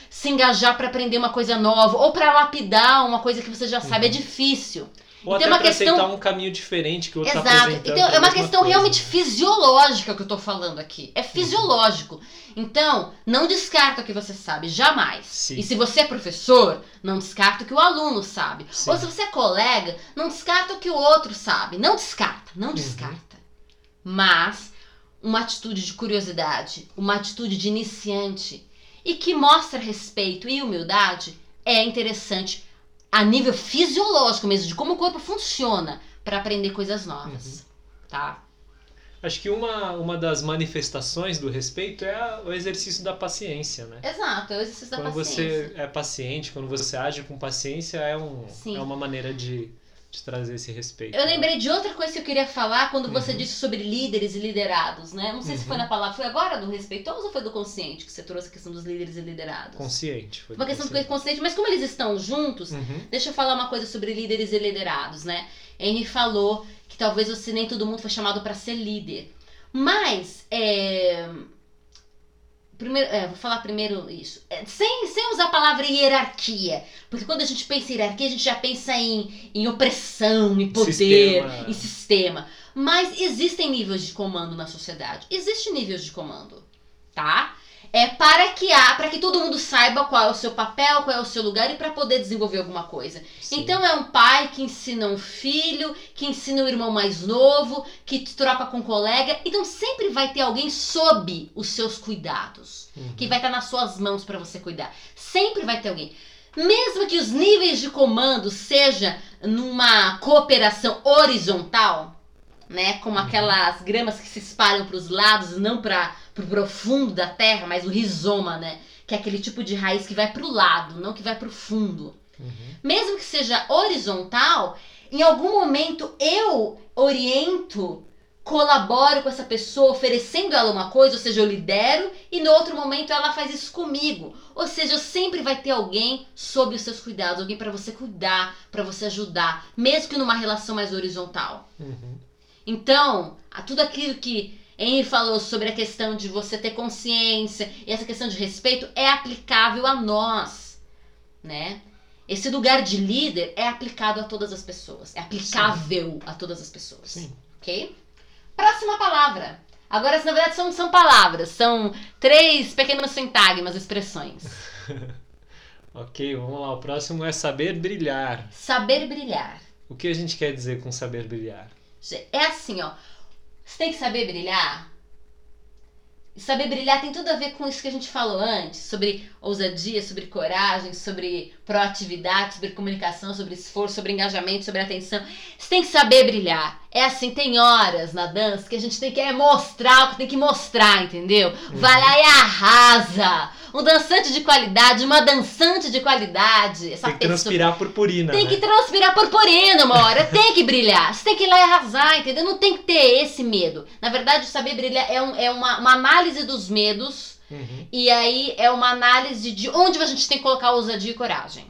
se engajar pra aprender uma coisa nova ou pra lapidar uma coisa que você já sabe. É difícil.
Ou
Então
até
é uma questão-
aceitar um caminho diferente que o outro tá
Exato.
apresentando.
Então, é uma questão
coisa.
realmente fisiológica que eu tô falando aqui. É fisiológico. Então, não descarta o que você sabe, jamais.
Sim.
E se você é professor, não descarta o que o aluno sabe.
Sim.
Ou se você é colega, não descarta o que o outro sabe. Não descarta, não
Uhum.
descarta. Mas uma atitude de curiosidade, uma atitude de iniciante e que mostra respeito e humildade é interessante a nível fisiológico mesmo, de como o corpo funciona para aprender coisas novas,
Uhum.
tá?
Acho que uma, uma das manifestações do respeito é a- o exercício da paciência, né?
Exato, é o exercício da
quando
paciência.
você é paciente, quando você age com paciência, é, um,
Sim.
é uma maneira de, de trazer esse respeito.
Eu
né?
lembrei de outra coisa que eu queria falar quando você
Uhum.
disse sobre líderes e liderados, né? Não sei se foi
Uhum.
na palavra, foi agora do respeitoso ou foi do consciente que você trouxe a questão dos líderes e liderados?
Consciente. Foi
Uma questão do
consciente.
consciente, mas como eles estão juntos,
Uhum.
deixa eu falar uma coisa sobre líderes e liderados, né? Henry falou que talvez você nem todo mundo foi chamado para ser líder. Mas, é... Primeiro, é, vou falar primeiro isso. É, sem, sem usar a palavra hierarquia. Porque quando a gente pensa em hierarquia, a gente já pensa em, em opressão, em poder,
Sistema.
em sistema. Mas existem níveis de comando na sociedade. Existem níveis de comando, tá? É para que há, para que todo mundo saiba qual é o seu papel, qual é o seu lugar e para poder desenvolver alguma coisa.
Sim.
Então é um pai que ensina um filho, que ensina o irmão mais novo, que troca com um colega. Então sempre vai ter alguém sob os seus cuidados,
Uhum.
que vai estar nas suas mãos para você cuidar. Sempre vai ter alguém. Mesmo que os níveis de comando seja numa cooperação horizontal, né, como aquelas gramas que se espalham para os lados e não para o profundo da terra, mas o rizoma, né, que é aquele tipo de raiz que vai para o lado, não que vai para o fundo
Uhum.
mesmo que seja horizontal, em algum momento eu oriento, colaboro com essa pessoa, oferecendo ela uma coisa, ou seja, eu lidero, e no outro momento ela faz isso comigo. Ou seja, sempre vai ter alguém sob os seus cuidados, alguém para você cuidar, para você ajudar, mesmo que numa relação mais horizontal.
Uhum.
Então, a tudo aquilo que Henry falou sobre a questão de você ter consciência e essa questão de respeito é aplicável a nós, né? Esse lugar de líder é aplicado a todas as pessoas, é aplicável a todas as pessoas,
Sim.
ok? Próxima palavra. Agora, na verdade, são, são palavras, são três pequenos sintagmas, expressões.
Ok, vamos lá. O próximo é saber brilhar.
Saber brilhar.
O que a gente quer dizer com saber brilhar?
É assim, ó. Você tem que saber brilhar. E saber brilhar tem tudo a ver com isso que a gente falou antes, sobre ousadia, sobre coragem, sobre proatividade, sobre comunicação, sobre esforço, sobre engajamento, sobre atenção. Você tem que saber brilhar. É assim, tem horas na dança que a gente tem que é, mostrar o que tem que mostrar, entendeu? Vai lá e arrasa. Um dançante de qualidade, uma dançante de qualidade. Essa
Tem que
pessoa-
transpirar purpurina,
tem
né?
que transpirar purpurina uma hora, tem que brilhar. Você tem que ir lá e arrasar, entendeu? Não tem que ter esse medo. Na verdade, o saber brilhar é, um- é uma, uma análise dos medos
Uhum.
e aí é uma análise de onde a gente tem que colocar ousadia e coragem.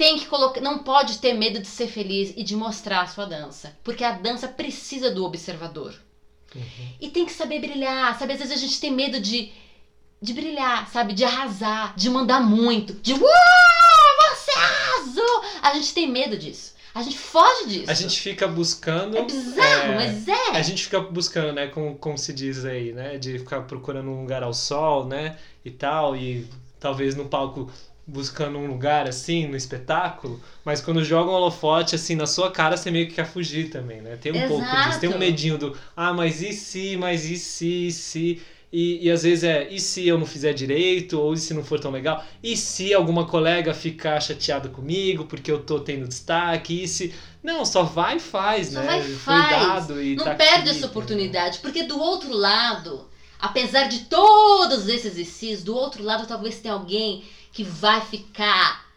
Tem que colocar, não pode ter medo de ser feliz e de mostrar a sua dança, porque a dança precisa do observador.
Uhum.
E tem que saber brilhar, sabe? Às vezes a gente tem medo de de brilhar, sabe? De arrasar, de mandar muito, de uau, você arrasou! A gente tem medo disso. A gente foge disso.
A gente fica buscando.
É bizarro,
é,
mas é.
A gente fica buscando, né? Como, como se diz aí, né? De ficar procurando um lugar ao sol, né? E tal. E talvez no palco buscando um lugar assim, no espetáculo. Mas quando joga um holofote assim na sua cara, você meio que quer fugir também, né? Tem um pouco disso. Tem um
Exato.
medinho do. Ah, mas e se, mas e se, e se. E, e às vezes é, e se eu não fizer direito, ou e se não for tão legal? E se alguma colega ficar chateada comigo porque eu tô tendo destaque? E se. Não, só vai e faz,
Só
né?
vai e
Foi
faz.
dado e
Não
tá
perde
aqui,
essa
entendeu?
oportunidade, porque do outro lado, apesar de todos esses exercícios, do outro lado talvez tenha alguém que vai ficar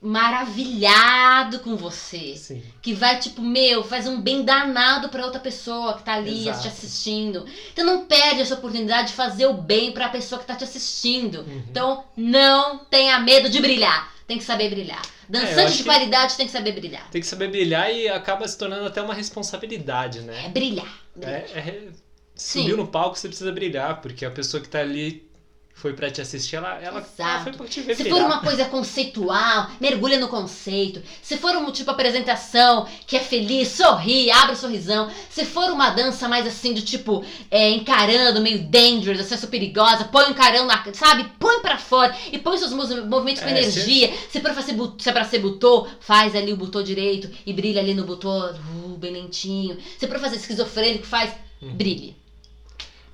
maravilhado com você.
Sim.
Que vai, tipo, meu, faz um bem danado pra outra pessoa que tá ali
Exato.
te assistindo. Então não perde essa oportunidade de fazer o bem pra pessoa que tá te assistindo.
Uhum.
Então não tenha medo de brilhar. Tem que saber brilhar.
É,
Dançante
acho
de
que-
qualidade tem que saber brilhar.
Tem que saber brilhar e acaba se tornando até uma responsabilidade,
É
né?
brilhar. brilhar.
É, é-
Sim.
subiu no palco, você precisa brilhar, porque a pessoa que tá ali foi pra te assistir, ela, ela,
Exato.
ela foi pra te ver
Se
brilhar.
for uma coisa conceitual, mergulha no conceito. Se for um tipo apresentação que é feliz, sorri, abre o sorrisão. Se for uma dança mais assim, do tipo, é, encarando, meio dangerous, acesso perigosa, põe um carão na. Sabe? Põe pra fora e põe seus movi- movimentos com
É,
energia. Se, for bu- se é pra ser butô, faz ali o butô direito e brilha ali no butô, uh, bem lentinho. Se é pra fazer esquizofrênico, faz,
Uhum.
brilhe.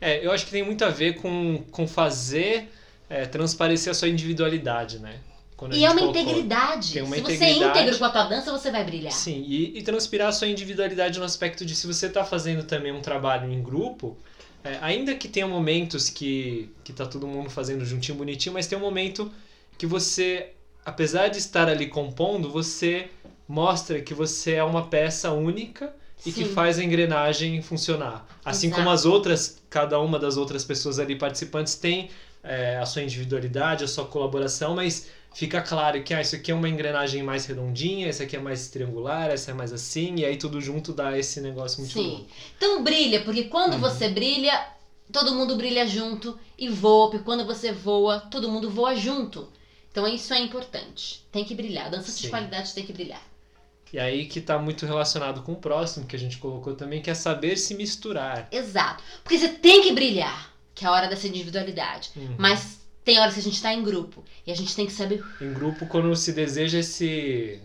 É, eu acho que tem muito a ver com, com fazer é, transparecer a sua individualidade, né? Quando
E é uma
colocou.
integridade.
Uma
Se você é
integridade.
íntegro com a tua dança, você vai brilhar.
Sim, e, e transpirar a sua individualidade no aspecto de se você está fazendo também um trabalho em grupo, é, ainda que tenha momentos que, que tá todo mundo fazendo juntinho, bonitinho, mas tem um momento que você, apesar de estar ali compondo, você mostra que você é uma peça única e que faz a engrenagem funcionar. Assim
Exato.
como as outras, cada uma das outras pessoas ali participantes tem é, a sua individualidade, a sua colaboração, mas fica claro que ah, isso aqui é uma engrenagem mais redondinha, essa aqui é mais triangular, essa é mais assim, e aí tudo junto dá esse negócio muito
Sim. Então brilha, porque quando
Uhum.
você brilha, todo mundo brilha junto e voa, porque quando você voa, todo mundo voa junto. Então isso é importante. Tem que brilhar. Dança
Sim.
de qualidade tem que brilhar.
E aí que tá muito relacionado com o próximo que a gente colocou também, que é saber se misturar.
Exato. Porque você tem que brilhar, que é a hora dessa individualidade.
Uhum.
Mas tem horas que a gente tá em grupo e a gente tem que saber.
Em grupo, quando se deseja esse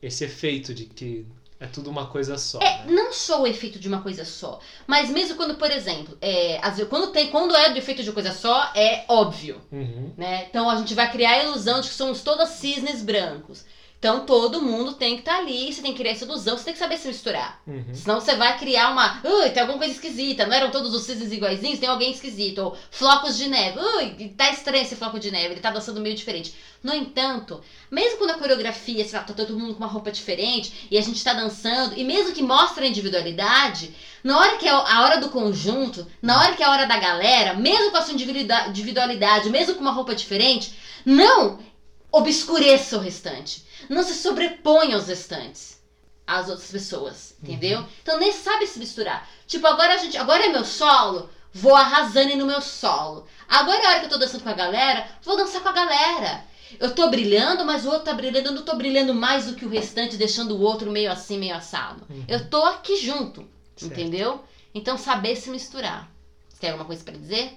esse efeito de que é tudo uma coisa só.
É,
né?
não só o efeito de uma coisa só, mas mesmo quando, por exemplo, é, às vezes, quando, tem, quando é do efeito de coisa só, é óbvio.
Uhum.
né? Então a gente vai criar a ilusão de que somos todas cisnes brancos. Então todo mundo tem que estar ali, você tem que criar essa ilusão, você tem que saber se misturar.
Uhum.
Senão você vai criar uma. Ui, tem alguma coisa esquisita. Não eram todos os cisnes iguaizinhos? Tem alguém esquisito. Ou flocos de neve. Ui, tá estranho esse floco de neve. Ele tá dançando meio diferente. No entanto, mesmo quando a coreografia, sei lá, tá todo mundo com uma roupa diferente e a gente tá dançando, e mesmo que mostra a individualidade, na hora que é a hora do conjunto, na hora que é a hora da galera, mesmo com a sua individualida- individualidade, mesmo com uma roupa diferente, não obscureça o restante. Não se sobreponha aos restantes. Às outras pessoas, entendeu? Então nem sabe se misturar. Tipo, agora a gente. Agora é meu solo, vou arrasando no meu solo. Agora é a hora que eu tô dançando com a galera, vou dançar com a galera. Eu tô brilhando, mas o outro tá brilhando. Eu não tô brilhando mais do que o restante, deixando o outro meio assim, meio assado.
Uhum.
Eu tô aqui junto,
Certo.
entendeu? Então saber se misturar. Você tem alguma coisa pra dizer?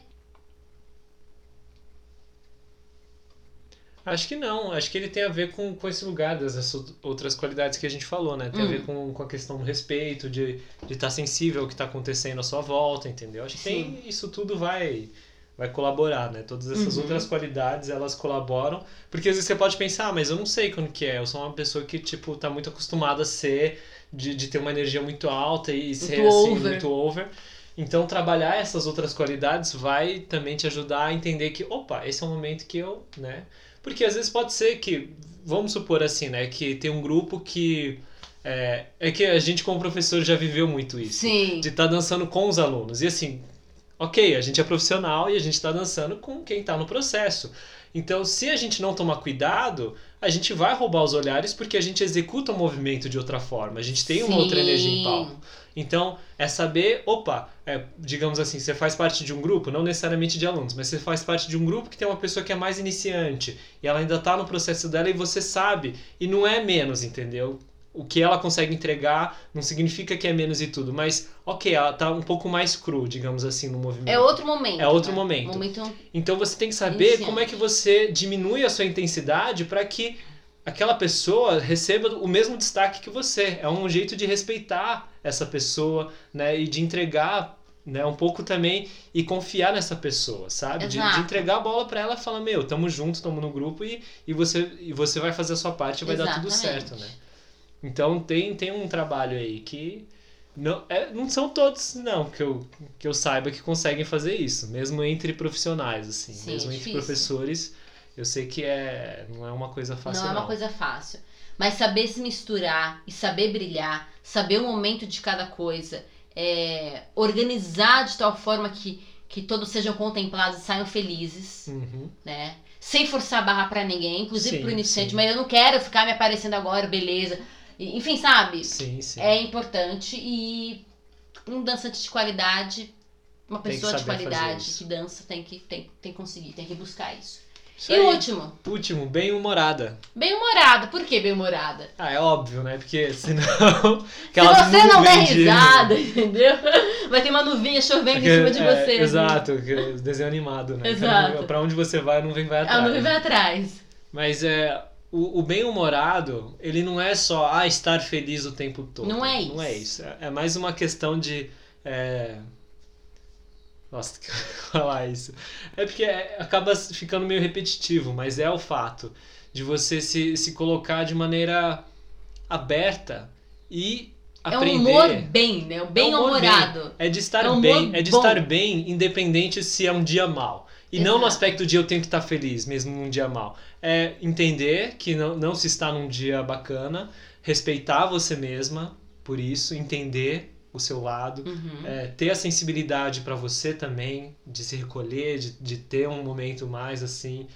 Acho que não, acho que ele tem a ver com, com esse lugar dessas outras qualidades que a gente falou, né? Tem a
Hum.
ver com, com a questão do respeito, de estar sensível ao que está acontecendo à sua volta, entendeu? Acho que tem, isso tudo vai vai colaborar, né? Todas essas
Uhum.
outras qualidades, elas colaboram, porque às vezes você pode pensar, ah, mas eu não sei quando que é, eu sou uma pessoa que, tipo, tá muito acostumada a ser, de, de ter uma energia muito alta e ser,
Muito
assim,
over.
muito over. Então, trabalhar essas outras qualidades vai também te ajudar a entender que, opa, esse é o momento que eu, né? Porque às vezes pode ser que, vamos supor assim, né? Que tem um grupo que. É, é que a gente, como professor, já viveu muito isso.
Sim.
De estar dançando com os alunos. E assim, ok, a gente é profissional e a gente está dançando com quem está no processo. Então, se a gente não tomar cuidado, a gente vai roubar os olhares porque a gente executa o movimento de outra forma. A gente tem uma
Sim.
outra energia em palco. Então, é saber, opa, é, digamos assim, você faz parte de um grupo, não necessariamente de alunos, mas você faz parte de um grupo que tem uma pessoa que é mais iniciante e ela ainda está no processo dela e você sabe, e não é menos, entendeu? O que ela consegue entregar não significa que é menos e tudo, mas ok, ela tá um pouco mais cru, digamos assim, no movimento.
É outro momento.
É outro
né?
momento.
Momento
Então você tem que saber
Iniciante.
como é que você diminui a sua intensidade para que aquela pessoa receba o mesmo destaque que você. É um jeito de respeitar essa pessoa, né, e de entregar, né, um pouco também e confiar nessa pessoa, sabe? De, de entregar a bola para ela e falar: "Meu, tamo junto, tamo no grupo e, e você e você vai fazer a sua parte e vai dar tudo
Exatamente.
certo, né?" Então tem tem um trabalho aí que não, é, não são todos, não, que eu, que eu saiba que conseguem fazer isso, mesmo entre profissionais, assim,
Sim,
mesmo
é
entre professores, eu sei que é, não é uma coisa fácil.
não é uma coisa fácil. Mas saber se misturar e saber brilhar, saber o momento de cada coisa, é, organizar de tal forma que, que todos sejam contemplados e saiam felizes,
Uhum.
né? Sem forçar a barra pra ninguém, inclusive
Sim,
pro iniciante,
sim.
mas eu não quero ficar me aparecendo agora, beleza. Enfim, sabe?
Sim, sim.
É importante e um dançante de qualidade, uma pessoa de qualidade que dança tem que, tem, tem que conseguir, tem que buscar isso.
Isso
e
aí.
o último,
Último, bem-humorada.
bem-humorada. Por que bem-humorada?
Ah, é óbvio, né? Porque senão.
Se você não der risada, entendeu? Vai ter uma nuvinha chovendo em cima de
É,
você. assim.
Exato, desenho animado, né?
Exato.
Então, pra onde você vai, a nuvem vai
A
atrás.
nuvem vai atrás.
Mas é. O, o bem-humorado, ele não é só ah, estar feliz o tempo todo.
Não é
Não é
isso.
isso. É, é mais uma questão de. é, Nossa, que falar isso. É porque é- acaba ficando meio repetitivo, mas é o fato de você se, se colocar de maneira aberta e
É um
aprender.
humor bem, né? O
É um
bem-humorado.
É de estar
É um
bem, é de
bom.
estar bem, independente se é um dia mal. E não no
Exato.
aspecto de eu tenho que estar feliz, mesmo num dia mal. É entender que não, não se está num dia bacana, respeitar você mesma por isso, entender o seu lado,
Uhum.
é, ter a sensibilidade para você também, de se recolher, de, de ter um momento mais assim,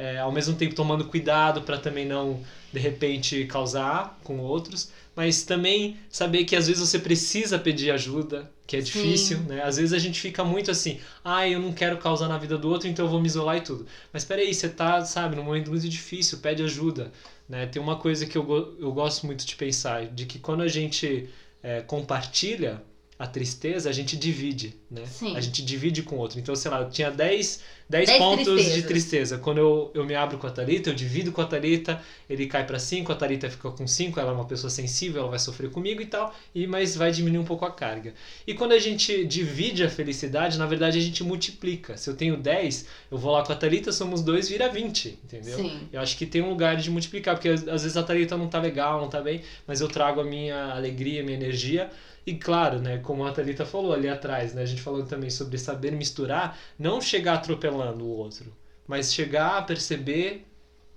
é, ao mesmo tempo tomando cuidado para também não, de repente, causar com outros, mas também saber que às vezes você precisa pedir ajuda, que é
Sim.
difícil, né? Às vezes a gente fica muito assim, ah, eu não quero causar na vida do outro, então eu vou me isolar e tudo. Mas peraí, você tá, sabe, num momento muito difícil, pede ajuda, né? Tem uma coisa que eu, eu gosto muito de pensar, de que quando a gente é, compartilha a tristeza, a gente divide, né?
Sim.
A gente divide com o outro. Então, sei lá, eu tinha 10, 10,
Dez
pontos de
tristezas.
tristeza. Quando eu, eu me abro com a Thalita, eu divido com a Thalita, ele cai pra 5, a Thalita fica com 5, ela é uma pessoa sensível, ela vai sofrer comigo e tal, e mas vai diminuir um pouco a carga. E quando a gente divide a felicidade, na verdade a gente multiplica. Se eu tenho 10, eu vou lá com a Thalita, somos dois, vira 20, entendeu?
Sim.
Eu acho que tem um lugar de multiplicar, porque às às vezes a Thalita não tá legal, não tá bem, mas eu trago a minha alegria, a minha energia. E claro, né, como a Thalita falou ali atrás, né, a gente falando também sobre saber misturar, não chegar atropelando o outro, mas chegar a perceber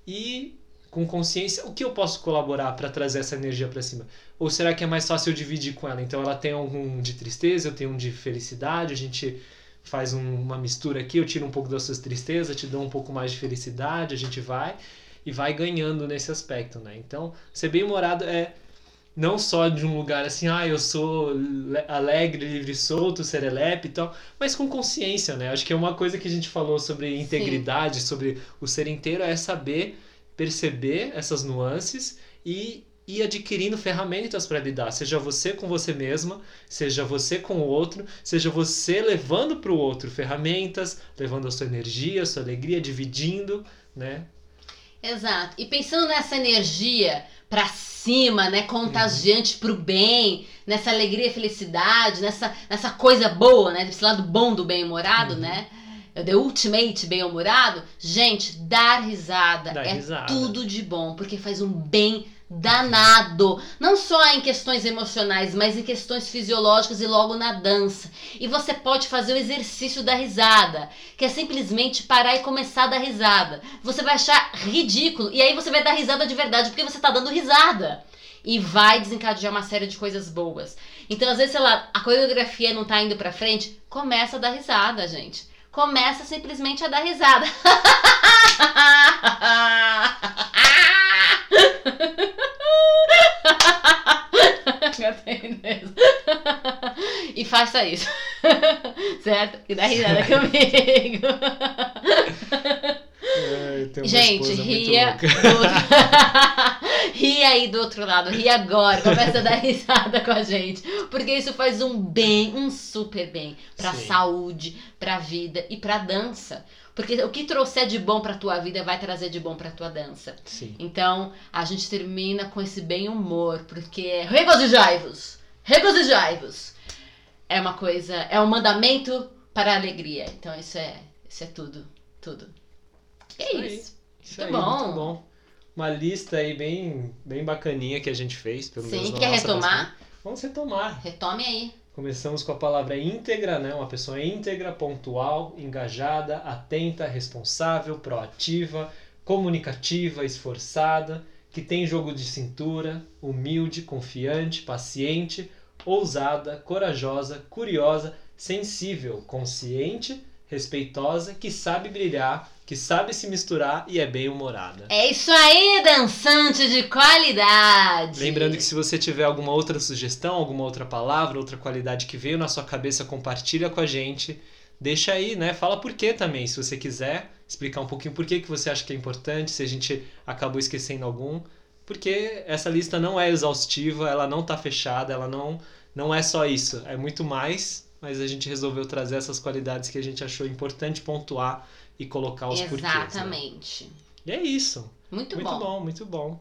e com consciência o que eu posso colaborar para trazer essa energia para cima. Ou será que é mais fácil eu dividir com ela? Então ela tem algum de tristeza, eu tenho um de felicidade, a gente faz um- uma mistura aqui, eu tiro um pouco das suas tristezas, te dou um pouco mais de felicidade, a gente vai e vai ganhando nesse aspecto, né? Então, ser bem-humorado é não só de um lugar assim, ah, eu sou le- alegre, livre, solto, serelepe e tal, mas com consciência, né? Acho que é uma coisa que a gente falou sobre integridade, sobre o ser inteiro, é saber perceber essas nuances e ir adquirindo ferramentas para lidar, seja você com você mesma, seja você com o outro, seja você levando para o outro ferramentas, levando a sua energia, a sua alegria, dividindo, né?
Exato. E pensando nessa energia pra cima, né, contagiante pro bem, nessa alegria e felicidade, nessa, nessa coisa boa, né, desse lado bom do bem-humorado,
Uhum.
né? The ultimate bem-humorado. Gente, dar risada
Dar
é
risada.
tudo de bom, porque faz um bem danado. Não só em questões emocionais, mas em questões fisiológicas e logo na dança. E você pode fazer o exercício da risada, que é simplesmente parar e começar a dar risada. Você vai achar ridículo e aí você vai dar risada de verdade porque você tá dando risada. e vai desencadear uma série de coisas boas. Então, às vezes, sei lá, a coreografia não tá indo pra frente, começa a dar risada, gente. Começa simplesmente a dar risada. e faça isso. certo? E dá risada comigo.
Ai,
Gente, ria. Ria aí do outro lado, ria agora, começa a dar risada com a gente. Porque isso faz um bem, um super bem pra Sim. saúde, pra vida e pra dança. Porque o que trouxer de bom pra tua vida vai trazer de bom pra tua dança.
Sim.
Então, a gente termina com esse bem humor, porque regozijai-vos! Regozijai-vos! É uma coisa, é um mandamento para a alegria. Então, isso é, isso é tudo, tudo. É isso. isso.
muito bom. Muito bom. Uma lista aí bem, bem bacaninha que a gente fez. Pelo
Sim, quer retomar?
Vamos retomar.
Retome aí.
Começamos com a palavra íntegra, né? Uma pessoa íntegra, pontual, engajada, atenta, responsável, proativa, comunicativa, esforçada, que tem jogo de cintura, humilde, confiante, paciente, ousada, corajosa, curiosa, sensível, consciente, respeitosa, que sabe brilhar, que sabe se misturar e é bem humorada.
É isso aí, dançante de qualidade!
Lembrando que se você tiver alguma outra sugestão, alguma outra palavra, outra qualidade que veio na sua cabeça, compartilha com a gente. Deixa aí, né? Fala por quê também, se você quiser explicar um pouquinho por que, que você acha que é importante, se a gente acabou esquecendo algum. Porque essa lista não é exaustiva, ela não tá fechada, ela não, não é só isso, é muito mais, mas a gente resolveu trazer essas qualidades que a gente achou importante pontuar e colocar os
Exatamente.
porquês.
Exatamente. Né?
E é isso.
Muito,
muito
bom.
bom. Muito bom,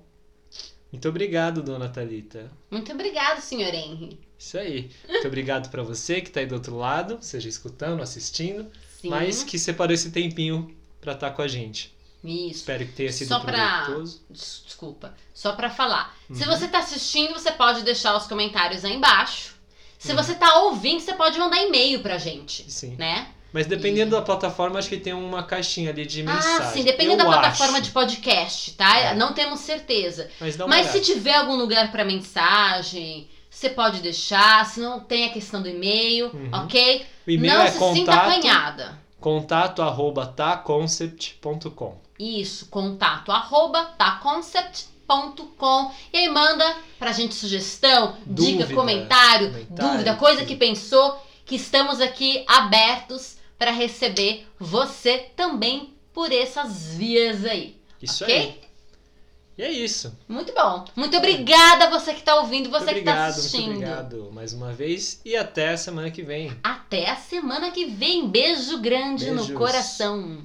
muito obrigado, dona Talita.
Muito obrigado, senhor Henry.
Isso aí. Muito obrigado para você que está aí do outro lado, seja escutando, assistindo, Sim. mas que separou esse tempinho para estar tá com a gente.
Isso.
Espero que tenha sido
Só pra... Desculpa. Só para falar. Uhum. Se você está assistindo, você pode deixar os comentários aí embaixo. Se uhum. você está ouvindo, você pode mandar e-mail pra gente.
Sim.
Né?
Mas dependendo e... da plataforma, acho que tem uma caixinha ali de mensagem.
Ah, sim, dependendo Eu da plataforma acho. de podcast, tá? É. Não temos certeza.
Mas,
Mas se tiver algum lugar para mensagem, você pode deixar. Se não tem a questão do e-mail, uhum. ok?
O e-mail
não
é
se
contato,
sinta apanhada.
Contato arroba taconcept.com.
Isso, contato arroba taconcept.com. E aí manda pra gente sugestão, dúvida, dica, comentário, comentário dúvida, coisa que pensou. Que estamos aqui abertos para receber você também por essas vias aí.
Isso
okay?
aí. E é isso.
Muito bom. Muito obrigada você que está ouvindo, você
muito
que está assistindo.
Muito obrigado mais uma vez e até a semana que vem.
Até a semana que vem. Beijo grande Beijos. no coração.